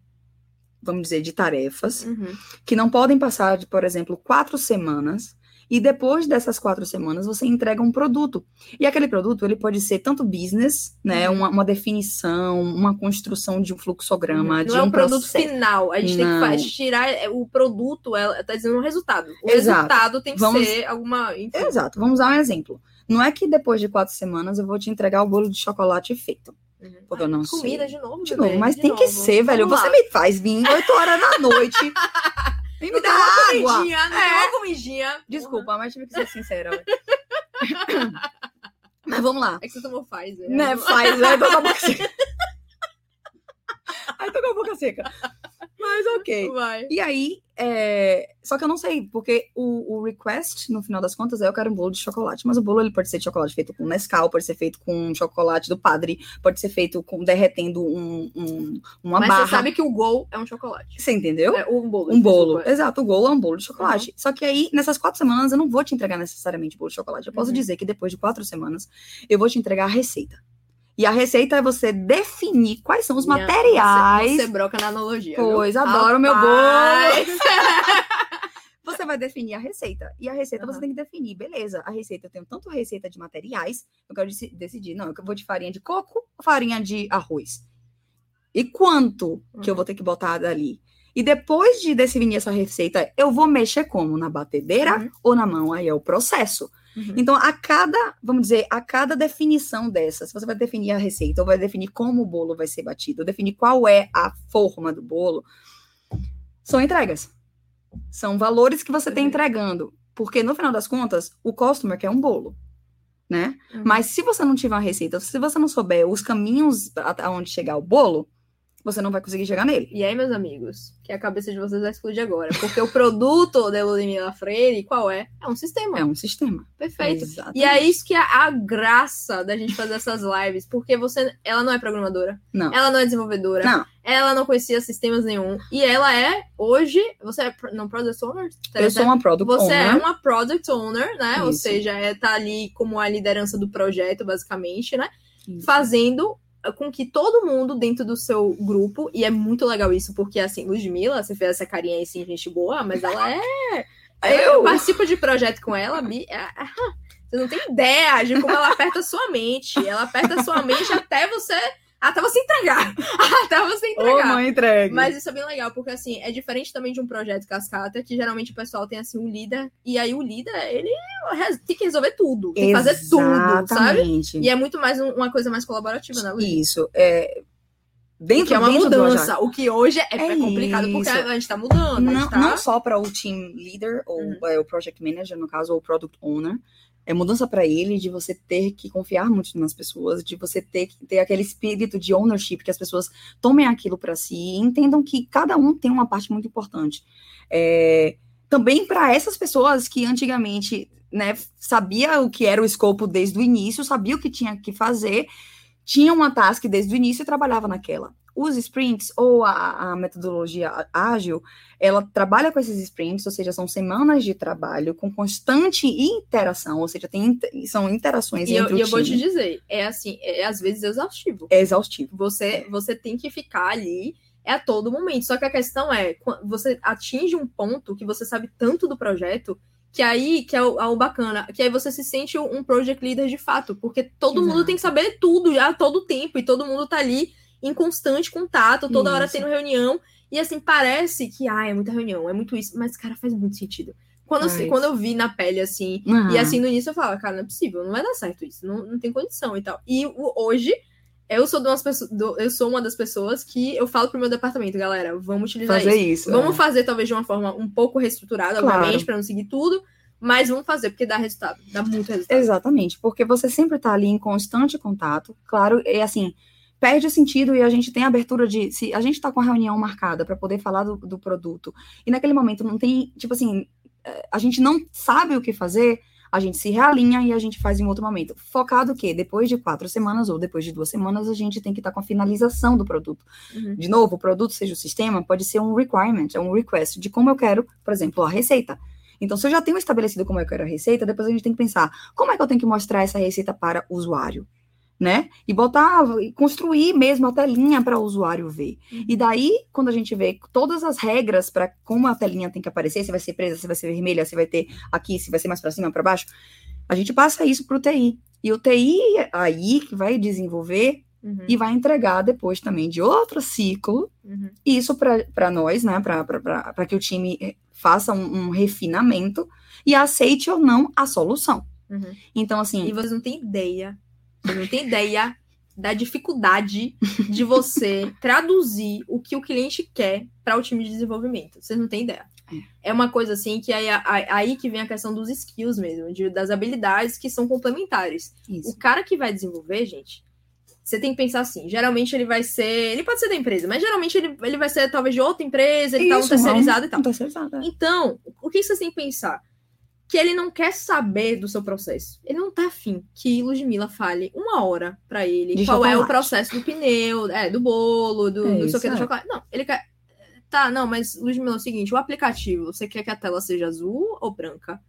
vamos dizer, de tarefas, uhum. que não podem passar de, por exemplo, quatro semanas. E depois dessas quatro semanas, você entrega um produto. E aquele produto, ele pode ser tanto business, né? Uhum. Uma, uma, definição, uma construção de um fluxograma, uhum. de Não é um produto final. A gente Não. tem que tirar é, o produto, ela está dizendo um resultado. O Exato. resultado tem que Vamos... ser alguma... Enfim. Exato. Vamos usar um exemplo. Não é que depois de quatro semanas eu vou te entregar o bolo de chocolate feito. Uhum. Porque eu não comida sei. de novo, de novo, mas de tem novo. que ser, velho. Vamos você lá. me faz vir 8 horas da noite. Vem me dar água. Comidinha, é. uma comidinha. Desculpa, mas tive que ser sincera. mas vamos lá. É que você tomou Pfizer. Né, Pfizer. Tô com a boca seca. Aí tô com a boca seca. Mas ok. Vai. E aí, é... só que eu não sei, porque o, o, request, no final das contas, é eu quero um bolo de chocolate. Mas o bolo ele pode ser de chocolate feito com Nescau, pode ser feito com chocolate do padre, pode ser feito com derretendo um, um uma mas barra. Mas você sabe que o gol é um chocolate. Você entendeu? É um bolo. Um bolo. Exato, o gol é um bolo de chocolate. Uhum. Só que aí, nessas quatro semanas, eu não vou te entregar necessariamente bolo de chocolate. Eu posso uhum. dizer que depois de quatro semanas, eu vou te entregar a receita. E a receita é você definir quais são os Minha, materiais. Você, você broca na analogia. Pois, viu? adoro o meu bolo. você vai definir a receita. E a receita uhum. você tem que definir. Beleza, a receita eu tenho tanto receita de materiais, eu quero decidir, não, eu vou de farinha de coco ou farinha de arroz. E quanto uhum. que eu vou ter que botar dali? E depois de definir essa receita, eu vou mexer como? Na batedeira uhum. ou na mão? Aí é o processo. Uhum. Então, a cada, vamos dizer, a cada definição dessas, você vai definir a receita, ou vai definir como o bolo vai ser batido, ou definir qual é a forma do bolo, são entregas. São valores que você está uhum. entregando. Porque, no final das contas, o customer quer um bolo. Né? Uhum. Mas se você não tiver uma receita, se você não souber os caminhos aonde chegar o bolo, você não vai conseguir chegar nele. E aí, meus amigos, que a cabeça de vocês vai explodir agora. Porque o produto da Ludmilla Freire, qual é? É um sistema. É um sistema. Perfeito. E é isso que é a graça da gente fazer essas lives. Porque você, ela não é programadora. Não. Ela não é desenvolvedora. Não. Ela não conhecia sistemas nenhum. E ela é, hoje, você é não Product Owner? Eu sou uma Product você Owner. Você é uma Product Owner, né? Isso. Ou seja, é tá ali como a liderança do projeto, basicamente, né? Isso. Fazendo com que todo mundo dentro do seu grupo, e é muito legal isso, porque assim, Ludmilla, você fez essa carinha aí assim, gente boa, mas ela é. Eu, eu participo de projeto com ela, Bi. É, é, você não tem ideia de como ela aperta sua mente. Ela aperta sua mente até você Ah, tava sem entregar. Ah, tava sem entregar. Ô, mãe entregue. Mas isso é bem legal, porque assim, é diferente também de um projeto cascata, que geralmente o pessoal tem assim um líder, e aí o líder, ele tem que resolver tudo, tem que fazer tudo, sabe? E é muito mais um- uma coisa mais colaborativa, né, Luiz? Isso. É... Dentro, que é uma dentro mudança, o que hoje é, É é complicado, porque isso. a gente tá mudando, não, gente tá... não só para o team leader, ou Uhum. é, o project manager, no caso, ou o product owner, é mudança para ele de você ter que confiar muito nas pessoas, de você ter que ter aquele espírito de ownership, que as pessoas tomem aquilo para si e entendam que cada um tem uma parte muito importante. É, também para essas pessoas que antigamente né, sabia o que era o escopo desde o início, sabia o que tinha que fazer, tinha uma task desde o início e trabalhava naquela. Os sprints ou a, a metodologia ágil, ela trabalha com esses sprints, ou seja, são semanas de trabalho com constante interação, ou seja, tem, são interações E eu, entre e o eu vou te dizer, é assim, é às vezes exaustivo. É exaustivo. Você, você tem que ficar ali é a todo momento. Só que a questão é, você atinge um ponto que você sabe tanto do projeto, que aí que é o, é o bacana, que aí você se sente um project leader de fato, porque todo mundo Exato. tem que saber tudo a todo tempo, e todo mundo tá ali em constante contato, toda hora Isso. tendo reunião, e assim, parece que, ah, é muita reunião, é muito isso, mas, cara, faz muito sentido. Quando, eu, quando eu vi na pele, assim, Aham. e assim, no início eu falava, cara, não é possível, não vai dar certo isso, não, não tem condição e tal. E hoje, eu sou, pessoas, do- eu sou uma das pessoas que eu falo pro meu departamento, galera, vamos utilizar fazer isso. isso. Vamos é. fazer, talvez, de uma forma um pouco reestruturada, Claro. obviamente, pra não seguir tudo, mas vamos fazer, porque dá resultado, dá muito resultado. Exatamente, porque você sempre está ali em constante contato. Claro, é assim, perde o sentido e a gente tem abertura de. Se a gente está com a reunião marcada para poder falar do, do produto, e naquele momento não tem, tipo assim, eh, a gente não sabe o que fazer, a gente se realinha e a gente faz em outro momento. Focado o quê? Depois de quatro semanas ou depois de duas semanas, a gente tem que estar com a finalização do produto. Uhum. De novo, o produto, seja o sistema, pode ser um requirement, é um request de como eu quero, por exemplo, a receita. Então, se eu já tenho estabelecido como eu quero a receita, depois a gente tem que pensar como é que eu tenho que mostrar essa receita para o usuário, né? E botar, e construir mesmo a telinha para o usuário ver. Uhum. E daí, quando a gente vê todas as regras para como a telinha tem que aparecer, se vai ser presa, se vai ser vermelha, se vai ter aqui, se vai ser mais para cima, para baixo, a gente passa isso para o TI. E o TI é aí que vai desenvolver Uhum. e vai entregar depois também de outro ciclo Uhum. isso para nós, né, para que o time eh, faça um, um refinamento e aceite ou não a solução. Uhum. Então, assim, E vocês não têm ideia, vocês não têm ideia da dificuldade de você traduzir o que o cliente quer para o time de desenvolvimento. Vocês não têm ideia. É uma coisa assim que aí, aí- que vem a questão dos skills mesmo, de- das habilidades que são complementares. O isso. cara que vai desenvolver, gente, você tem que pensar assim, geralmente ele vai ser, ele pode ser da empresa, mas geralmente ele, ele vai ser talvez de outra empresa, ele tá um Isso, terceirizado e tal. Um terceirizado, é. Então, o que vocês têm que pensar? Que ele não quer saber do seu processo. Ele não tá afim que Ludmilla fale uma hora pra ele De qual é o chocolate. processo do pneu, é, do bolo, do, É do isso, que, do é. chocolate. Não, ele quer. Tá, não, mas Ludmilla, é o seguinte: o aplicativo, você quer que a tela seja azul ou branca?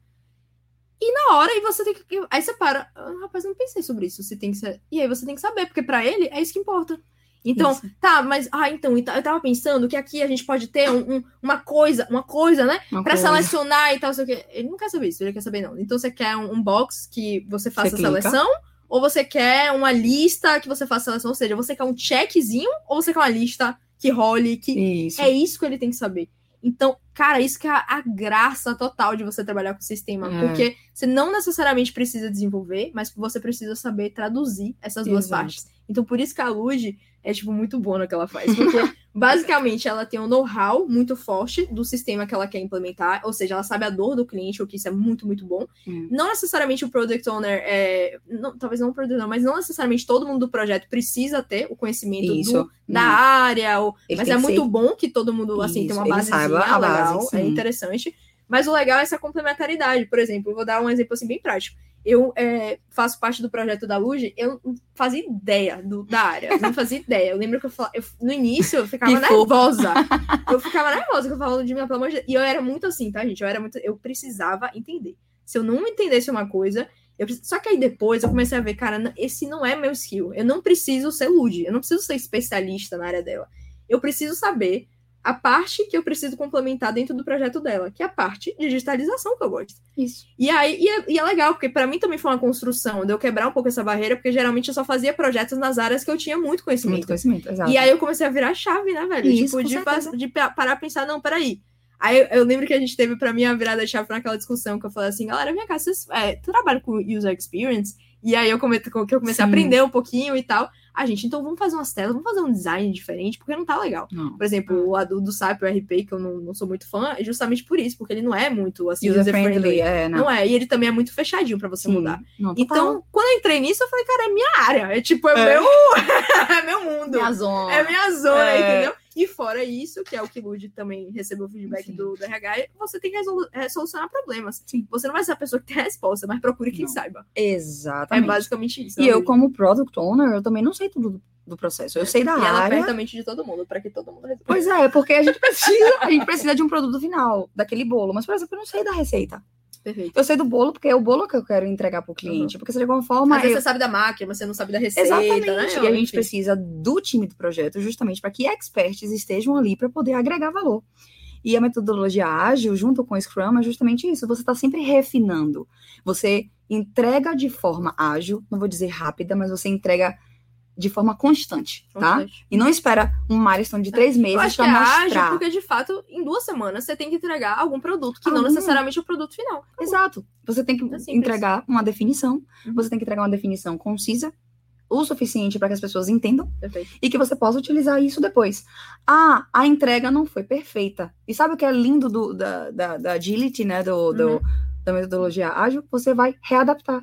E na hora, aí você tem que. Aí você para. Ah, rapaz, não pensei sobre isso. Se tem que ser. E aí você tem que saber, porque pra ele é isso que importa. Então, Isso. tá, mas. Ah, então, eu tava pensando que aqui a gente pode ter um- um- uma coisa, uma coisa, né? Uma Pra coisa. selecionar e tal, sei o quê. Ele não quer saber isso, ele quer saber não. Então você quer um, um box que você faça Você a seleção, ou você quer uma lista que você faça a seleção, ou seja, você quer um checkzinho, ou você quer uma lista que role, que Isso. é isso que ele tem que saber. Então, cara, isso que é a, a graça total de você trabalhar com o sistema, É. porque você não necessariamente precisa desenvolver, mas você precisa saber traduzir essas duas Exato. partes. Então, por isso que a Luge é, tipo, muito boa no que ela faz. Porque, basicamente, ela tem um know-how muito forte do sistema que ela quer implementar. Ou seja, ela sabe a dor do cliente, o que isso é muito, muito bom. Hum. Não necessariamente o Product Owner, é, não- talvez não o Product Owner, mas não necessariamente todo mundo do projeto precisa ter o conhecimento do- da Não. área. Ou, Ele mas é muito ser- bom que todo mundo, assim, tem uma base, legal, é sim. interessante. Mas o legal é essa complementaridade. Por exemplo, eu vou dar um exemplo, assim, bem prático eu é, faço parte do projeto da Luge, eu não fazia ideia do, da área, eu não fazia ideia. Eu lembro que eu, fal- eu- no início eu ficava nervosa. Eu ficava nervosa que eu falava de mim, pelo amor de Deus. E eu era muito assim, tá, gente? Eu era muito. Eu precisava entender. Se eu não entendesse uma coisa. Eu, precis- só que aí depois eu comecei a ver, cara, esse não é meu skill. Eu não preciso ser Luge, eu não preciso ser especialista na área dela. Eu preciso saber a parte que eu preciso complementar dentro do projeto dela, que é a parte de digitalização que eu gosto. Isso. E aí e é, e é legal, porque para mim também foi uma construção de eu quebrar um pouco essa barreira, porque geralmente eu só fazia projetos nas áreas que eu tinha muito conhecimento. Muito conhecimento, exato. E aí eu comecei a virar chave, né, velho? Isso, tipo, de, certeza. de pa- parar a pensar, não, peraí. Aí eu, eu lembro que a gente teve pra mim a virada de chave naquela discussão que eu falei assim, galera, vem cá, vocês é, tu trabalha com user experience? E aí eu, come, que eu comecei a aprender um pouquinho e tal. A gente, então vamos fazer umas telas, vamos fazer um design diferente, porque não tá legal. Não. Por exemplo, o do SAP, o RP, que eu não, não sou muito fã, é justamente por isso, porque ele não é muito assim, User user-friendly. friendly, é, Não. não. é, e ele também é muito fechadinho pra você Sim. mudar. Não. Então, quando eu entrei nisso, eu falei, cara, é minha área. É tipo, é, É. meu, é meu mundo. minha zona. É minha zona, É. entendeu? E fora isso, que é o que o Lud também recebeu feedback Sim. do, do RH, você tem que resolu- é, solucionar problemas. Sim. Você não vai ser a pessoa que tem a resposta, mas procure quem Não. saiba. É Exatamente. basicamente isso. E eu, como product owner, eu também não sei tudo do, processo. Eu sei da E ela área. aperta a mente de todo mundo, pra que todo mundo resolva. Pois é, porque a gente precisa, a gente precisa de um produto final, daquele bolo. Mas, por exemplo, eu não sei da receita. Perfeito. Eu sei do bolo porque é o bolo que eu quero entregar pro cliente. Porque se de alguma forma. Às vezes eu- você sabe da máquina, mas você não sabe da receita, Exatamente. né? E a gente Enfim. precisa do time do projeto justamente para que experts estejam ali para poder agregar valor. E a metodologia ágil, junto com o Scrum, é justamente isso. Você está sempre refinando. Você entrega de forma ágil, não vou dizer rápida, mas você entrega de forma constante, tá? Constante. E não espera um milestone de três Eu meses acho que é para ágil, mostrar. porque de fato, em duas semanas, você tem que entregar algum produto, que não Algum. necessariamente é o produto final. Exato. Você tem que É entregar uma definição. Uhum. Você tem que entregar uma definição concisa, o suficiente para que as pessoas entendam Perfeito. e que você possa utilizar isso depois. Ah, a entrega não foi perfeita. E sabe o que é lindo do- da, da, da agility, né? Do, do- Uhum. da metodologia ágil? Você vai readaptar.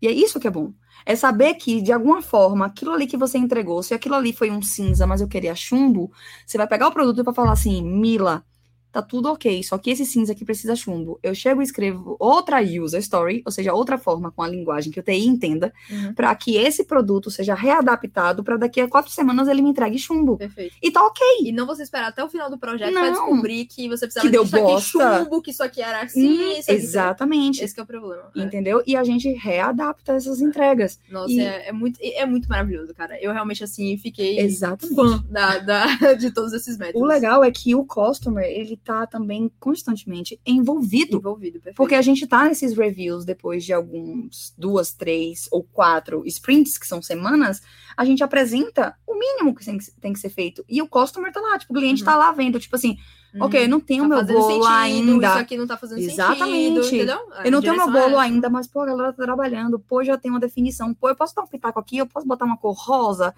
E é isso que é bom. É saber que, de alguma forma, aquilo ali que você entregou, se aquilo ali foi um cinza, mas eu queria chumbo, você vai pegar o produto e vai falar assim, Mila, tá tudo ok, só que esse cinza aqui precisa chumbo. Eu chego e escrevo outra user story, ou seja, outra forma com a linguagem que o TI entenda, Uhum. para que esse produto seja readaptado para daqui a quatro semanas ele me entregue chumbo. Perfeito. E tá ok. E não você esperar até o final do projeto pra Não. descobrir que você precisava Que deu disso aqui bosta. chumbo, que isso aqui era assim, Hum, aqui. exatamente. Esse que é o problema. É. Entendeu? E a gente readapta essas entregas. Nossa, E- é, é muito, é muito maravilhoso, cara. Eu realmente, assim, fiquei Exatamente. fã da, da- de todos esses métodos. O legal é que o customer, ele tá também constantemente envolvido. Envolvido, perfeito. Porque a gente tá nesses reviews depois de alguns, duas, três ou quatro sprints, que são semanas, a gente apresenta o mínimo que tem que, ser feito. E o customer tá lá, tipo, o cliente Uhum. tá lá vendo, tipo assim, Hum, ok, eu não tenho tá meu bolo sentido, ainda. Isso aqui não tá fazendo Exatamente. sentido? A Eu não tenho meu é bolo ainda, mas, pô, a galera tá trabalhando. Pô, já tem uma definição. Pô, eu posso dar um pitaco aqui? Eu posso botar uma cor rosa?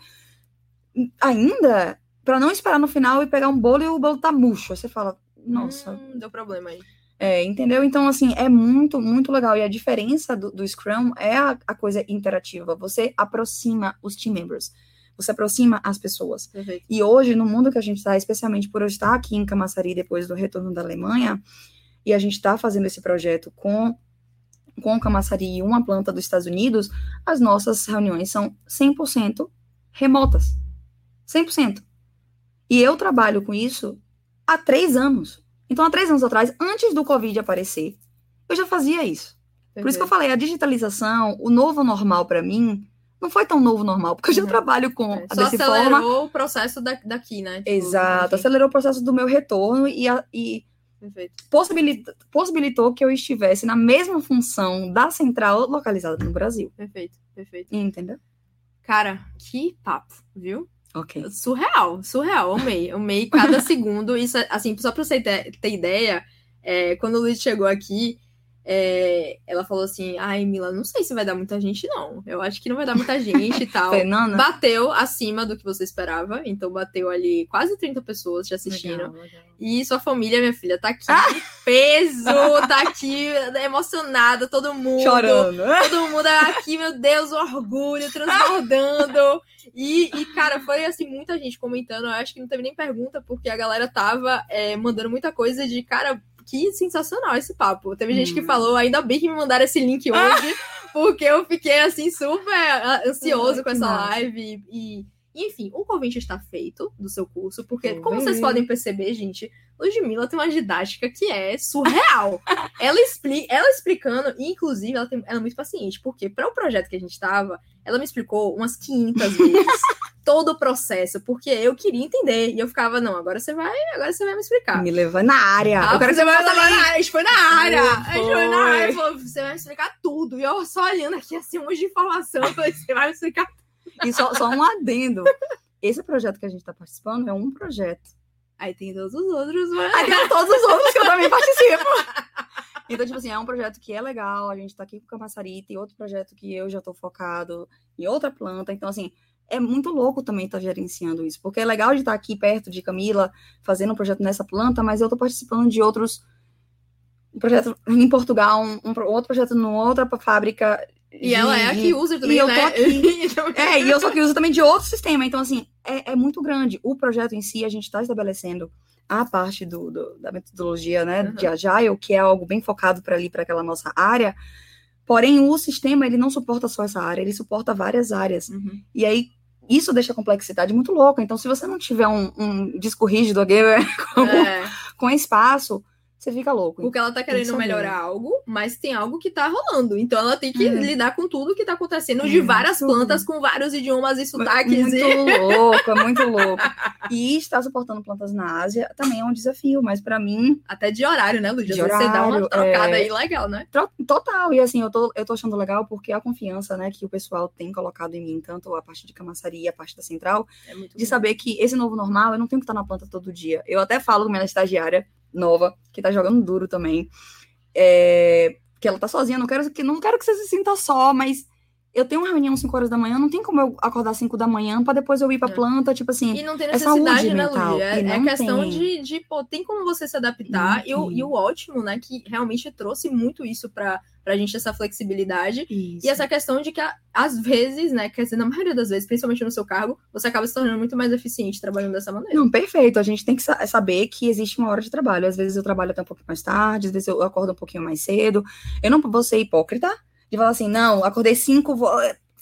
Ainda? Pra não esperar no final e pegar um bolo e o bolo tá murcho. Aí você fala, nossa. Hum, deu problema aí. É, entendeu? Então, assim, é muito, muito legal. E a diferença do, do Scrum é a, a coisa interativa. Você aproxima os team members. Você aproxima as pessoas. Perfeito. E hoje, no mundo que a gente está, especialmente por eu estar aqui em Camaçari depois do retorno da Alemanha, e a gente está fazendo esse projeto com, com o Camaçari e uma planta dos Estados Unidos, as nossas reuniões são 100% remotas. 100%. E eu trabalho com isso há três anos. Então, há três anos atrás, antes do Covid aparecer, eu já fazia isso. Por isso que eu falei, a digitalização, o novo normal para mim, não foi tão novo normal, porque eu já Uhum. trabalho com É, Só acelerou forma. o processo da, daqui, né? Tipo, Exato, enfim, acelerou o processo do meu retorno e, a- e possibilitou, possibilitou que eu estivesse na mesma função da central localizada no Brasil. Perfeito, perfeito. Entendeu? Cara, que papo, viu? Ok. Surreal, surreal. Amei, amei cada segundo. Isso, assim, só pra você ter, ter ideia, é, quando o Luiz chegou aqui, é, ela falou assim: Ai, Mila, não sei se vai dar muita gente, não. Eu acho que não vai dar muita gente e tal. Fernanda? Bateu acima do que você esperava, então bateu ali quase 30 pessoas te assistindo. Legal, legal. E sua família, minha filha, tá aqui de peso, tá aqui emocionada, todo mundo. Chorando. Todo mundo aqui, meu Deus, o orgulho transbordando. E, e, cara, foi assim, muita gente comentando. Eu acho que não teve nem pergunta, porque a galera tava é, mandando muita coisa de, cara, que sensacional esse papo. Teve gente que Hum. falou, ainda bem que me mandaram esse link hoje, porque eu fiquei assim, super ah, ansioso com essa massa. live. E, e, Enfim, o convite está feito do seu curso, porque, como vocês podem perceber, gente, Ludmilla tem uma didática que é surreal. ela, expli ela explicando, e inclusive ela, tem, ela é muito paciente, porque para o projeto que a gente estava, ela me explicou umas 500 vezes todo o processo, porque eu queria entender. E eu ficava, não, agora você vai, agora você vai me explicar. Me leva na área. Ah, que você vai faça na área, a gente foi na área. A gente foi na área falou, você vai me explicar tudo. E eu só olhando aqui, assim, um monte de informação. Eu falei, você vai me explicar E só, só um adendo. Esse projeto que a gente está participando é um projeto. Aí tem todos os outros, mas... Aí tem todos os outros que eu também participo. Então, tipo assim, é um projeto que é legal, a gente tá aqui com o Camaçari, tem outro projeto que eu já tô focado em outra planta. Então, assim, é muito louco também estar gerenciando isso, porque é legal de estar aqui perto de Camila, fazendo um projeto nessa planta, mas eu tô participando de outros um projeto em Portugal, um, um outro projeto numa outra fábrica. E ela é a de- que usa também, eu né? tô aqui. É, e eu só que uso também de outro sistema. Então, assim, é, é muito grande. O projeto em si, a gente está estabelecendo a parte do, do- da metodologia, né, Uhum. de Agile, que é algo bem focado para ali, para aquela nossa área. Porém, o sistema, ele não suporta só essa área, ele suporta várias áreas. Uhum. E aí, isso deixa a complexidade muito louca. Então, se você não tiver um, um disco rígido aqui, com, É, com espaço, você fica louco. porque ela tá querendo melhorar algo, mas tem algo que tá rolando. Então ela tem que É. lidar com tudo que tá acontecendo de várias Muito. plantas, com vários idiomas e sotaques. Muito e... louco, é muito louco. E estar suportando plantas na Ásia também é um desafio, mas para mim, Até de horário, né, Lúdia? De vezes Você dá uma horário, trocada é. aí legal, né? Total, e assim, eu tô, eu tô achando legal porque a confiança, né, que o pessoal tem colocado em mim, tanto a parte de camaçaria a parte da central, É de saber que esse novo normal, eu não tenho que estar na planta todo dia. Eu até falo com minha estagiária nova, que tá jogando duro também, é, que ela tá sozinha, não quero que, não quero que você se sinta só, mas eu tenho uma reunião às 5 horas da manhã, não tem como eu acordar às 5 da manhã pra depois eu ir pra É. planta, tipo assim, E não tem É necessidade, saúde né, Lúdia? É, é questão tem. de, de, pô, tem como você se adaptar. E o, e o ótimo, né, que realmente trouxe muito isso pra, pra gente, essa flexibilidade. isso. E essa questão de que, às vezes, né, quer dizer, na maioria das vezes, principalmente no seu cargo, você acaba se tornando muito mais eficiente trabalhando dessa maneira. Não, perfeito. A gente tem que sa- saber que existe uma hora de trabalho. Às vezes eu trabalho até um pouquinho mais tarde, às vezes eu acordo um pouquinho mais cedo. Eu não vou ser hipócrita de falar assim, não, acordei cinco, vou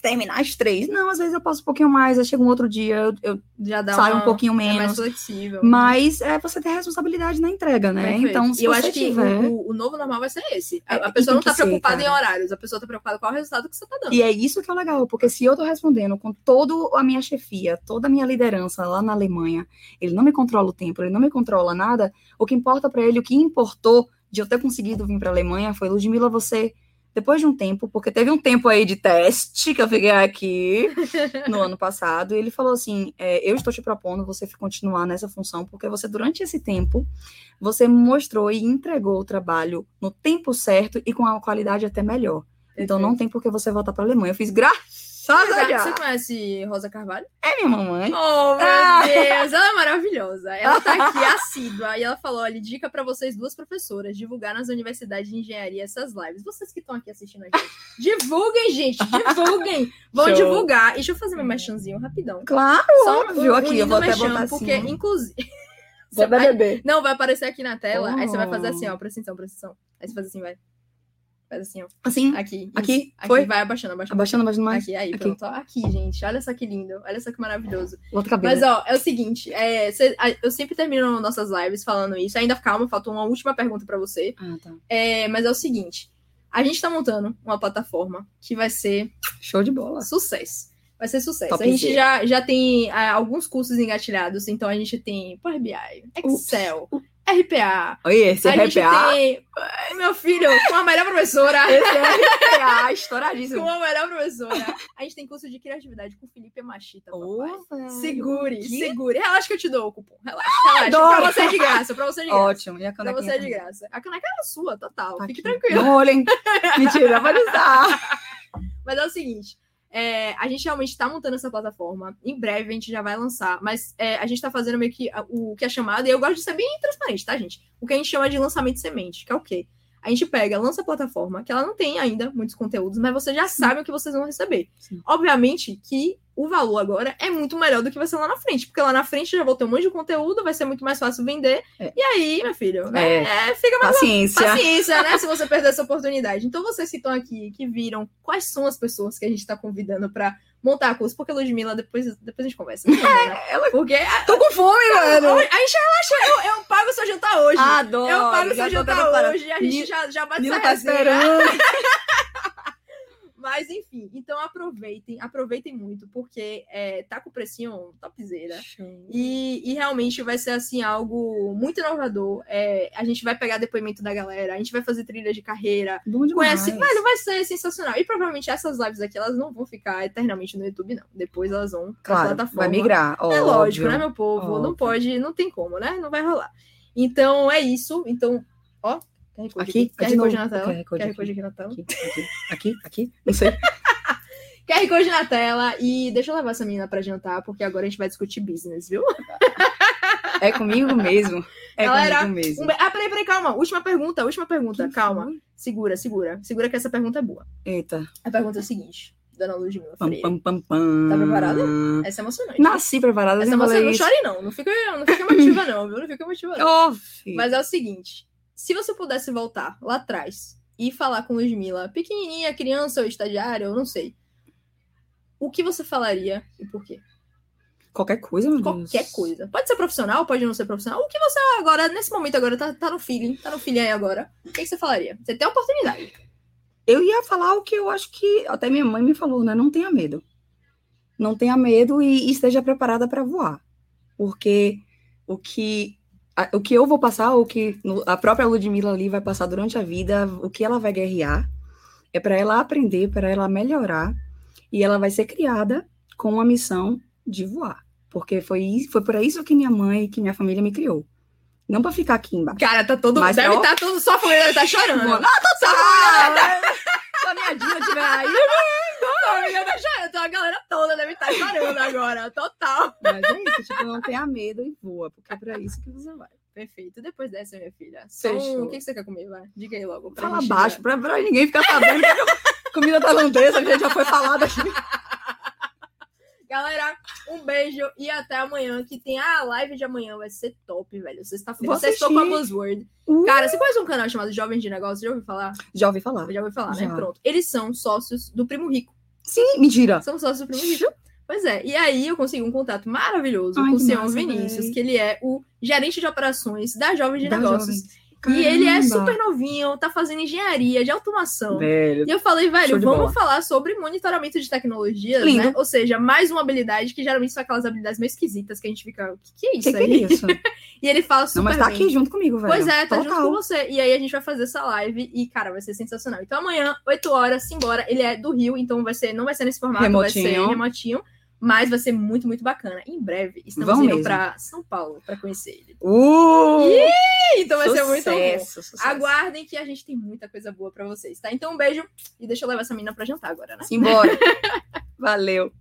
terminar às três. Não, às vezes eu passo um pouquinho mais, aí chega um outro dia, eu, eu Já dá saio uma, um pouquinho é mais menos. flexível. mas é você ter responsabilidade na entrega, né? Perfeito. Então, se e eu acho que tiver... o, o novo normal vai ser esse. A, É, a pessoa não tá que ser, preocupada em cara. horários, a pessoa tá preocupada é o resultado que você tá dando. E é isso que é legal, porque se eu tô respondendo com toda a minha chefia, toda a minha liderança lá na Alemanha, ele não me controla o tempo, ele não me controla nada, o que importa pra ele, o que importou de eu ter conseguido vir pra Alemanha foi, Ludmilla, você, depois de um tempo, porque teve um tempo aí de teste que eu fiquei aqui no ano passado, e ele falou assim, é, eu estou te propondo você continuar nessa função, porque você, durante esse tempo, você mostrou e entregou o trabalho no tempo certo e com a qualidade até melhor. Então não tem por que você voltar para a Alemanha. Eu fiz graças a Você conhece Rosa Carvalho? É minha mamãe. Oh, meu Ah. Deus, ela é maravilhosa. Ela tá aqui assídua e ela falou: olha, dica pra vocês, duas professoras, divulgar nas universidades de engenharia essas lives. Vocês que estão aqui assistindo a gente, divulguem, gente, divulguem. Vão Show. divulgar. E deixa eu fazer meu merchanzinho rapidão. Claro, Só óbvio. um, aqui, eu vou até botar porque, assim. inclusive. Você vai- beber. Não, vai aparecer aqui na tela. Aí você vai fazer Oh. assim, ó, presta atenção, presta atenção. Aí você faz assim, vai. Faz assim, ó. Assim, Aqui. Aqui? isso. Aqui, Foi? vai abaixando, abaixando. abaixando mais mais. Aqui, aí, Aqui. pronto. Aqui, gente. Olha só que lindo. Olha só que maravilhoso. Outro cabelo. Mas, ó, é o seguinte. é, cê- a- eu sempre termino nossas lives falando isso. Ainda calma, falta uma última pergunta pra você. Ah, tá. É, mas é o seguinte. A gente tá montando uma plataforma que vai ser Show de bola. sucesso. Vai ser sucesso. Top a gente já, já tem ah, alguns cursos engatilhados. Então, a gente tem Power BI, Excel, RPA. Oi, esse a é gente RPA. tem... Meu filho, com a melhor professora. Esse é RPA, com estouradíssimo. a melhor professora. A gente tem curso de criatividade com Felipe Machita. Segure, Que segure. Relaxa que eu te dou o cupom. Relaxa, relaxa. Adoro. Pra você é de graça, pra você é de graça. Ótimo. E a Pra canequinha você é de graça. A caneca é sua, total. Tá Fique aqui. tranquilo. Não olhem. Mentira, pode usar. Mas é o seguinte. É, a gente realmente tá montando essa plataforma. Em breve a gente já vai lançar. Mas é, a gente tá fazendo meio que o que é chamado, e eu gosto de ser bem transparente, tá, gente? O que a gente chama de lançamento de semente, que é o quê? A gente pega, lança a plataforma, que ela não tem ainda muitos conteúdos, mas você já sabe o que vocês vão receber. Sim. Obviamente que o valor agora é muito melhor do que vai ser lá na frente, porque lá na frente já vou ter um monte de conteúdo, vai ser muito mais fácil vender. É. E aí, meu filho, É. é, fica mais Paciência. paciência, né? Se você perder essa oportunidade. Então, vocês que estão aqui, que viram quais são as pessoas que a gente está convidando para montar curso, porque Ludmilla, depois, depois a gente conversa. Né? ela- Porque Tô com fome, a mano. gente relaxa, eu, eu pago seu jantar hoje. Adoro. eu pago já seu jantar hoje, a gente Ni- já, já bate essa tá esperando. Mas enfim, então aproveitem, aproveitem muito, porque é, tá com precinho topzera. E, e realmente vai ser assim algo muito inovador. É, a gente vai pegar depoimento da galera, a gente vai fazer trilha de carreira. Bom demais. Conhece, velho, vai ser sensacional. E provavelmente essas lives aqui, elas não vão ficar eternamente no YouTube, não. Depois elas vão Claro, plataforma. vai migrar. É lógico, né, meu povo? Não Óbvio. pode, não tem como, né? Não vai rolar. Então é isso. Então, ó, QR Code Aqui, QR de Code na tela. QR Code QR aqui. Code aqui na tela. Aqui, aqui, aqui, aqui. Não sei. QR Code na tela. E deixa eu levar essa menina pra jantar, porque agora a gente vai discutir business, viu? É comigo mesmo. É Galera, comigo mesmo. Um Ah, peraí, peraí, calma. Última pergunta, última pergunta. calma. Segura, segura. Segura que essa pergunta é boa. Eita. A pergunta é a seguinte, dona Ludmilla Pam, Freire. pam, pam, pam. Tá preparada? Essa é emocionante. Nasci preparada, Essa emocionante. Não chore, não. Não fica, não fica emotiva, não, viu? Não fica emotiva, não. Filho. Mas é o seguinte: se você pudesse voltar lá atrás e falar com Ludmilla, pequenininha, criança ou estagiária, eu não sei. O que você falaria e por quê? Qualquer coisa, meu Deus. Qualquer coisa. Pode ser profissional, pode não ser profissional. O que você agora, nesse momento agora, tá, tá no feeling, tá no feeling aí agora. O que, que você falaria? Você tem a oportunidade. Eu ia falar o que eu acho que até minha mãe me falou, né? Não tenha medo. Não tenha medo e, e esteja preparada para voar. Porque o que a- o que eu vou passar, o que no- a própria Ludmilla ali vai passar durante a vida, o que ela vai guerrear, é para ela aprender, para ela melhorar, e ela vai ser criada com a missão de voar. Porque foi, foi por isso que minha mãe, que minha família me criou. Não para ficar aqui embaixo. Cara, tá todo. Mas deve estar todo. Sua família deve estar chorando. Não, Sua Se a minha Dina tiver aí, família tá chorando. Então a galera toda deve estar chorando agora. Total. Mas é isso, tipo, não tenha medo e voa, porque é pra isso que você vai. Perfeito. Depois dessa, minha filha. Fechou. O que você quer comer? Vai. Diga aí logo. pra Fala baixo, já. pra, pra ninguém ficar sabendo que a comida tailandesa, a gente já foi falado aqui. Galera, um beijo e até amanhã. Que tem a live de amanhã. Vai ser top, velho. Sexta-feira. Você estou com a. Buzzword. Uh. Cara, você conhece um canal chamado Jovens de Negócios? Já ouviu falar? Já ouvi falar. Já ouviu falar, né? Já. Pronto. Eles são sócios do Primo Rico. Sim, mentira. São sócios do Primo Rico. Pois é, e aí eu consegui um contato maravilhoso Ai, com o senhor Vinícius, véi. que ele é o gerente de operações da Jovem de Da Negócios. Jovem. E ele é Caramba. super novinho, tá fazendo engenharia de automação. Velho. E eu falei, velho, vamos bola. falar sobre monitoramento de tecnologias, Lindo. né? Ou seja, mais uma habilidade que geralmente são aquelas habilidades meio esquisitas que a gente fica, o que, que é isso que, que aí? é isso? E ele fala super Não, mas tá bem. aqui junto comigo, velho. Pois é, tá junto Total. com você. E aí a gente vai fazer essa live e, cara, vai ser sensacional. Então amanhã, 8 horas, simbora. Ele é do Rio, então vai ser, não vai ser nesse formato, vai ser Remotinho. Mas vai ser muito, muito bacana. Em breve, estamos Vamos indo pra São Paulo pra conhecer ele. Uh! Então vai ser muito bom. Sucesso, sucesso. Aguardem que a gente tem muita coisa boa pra vocês, tá? Então um beijo e deixa eu levar essa menina pra jantar agora, né? Simbora. Valeu.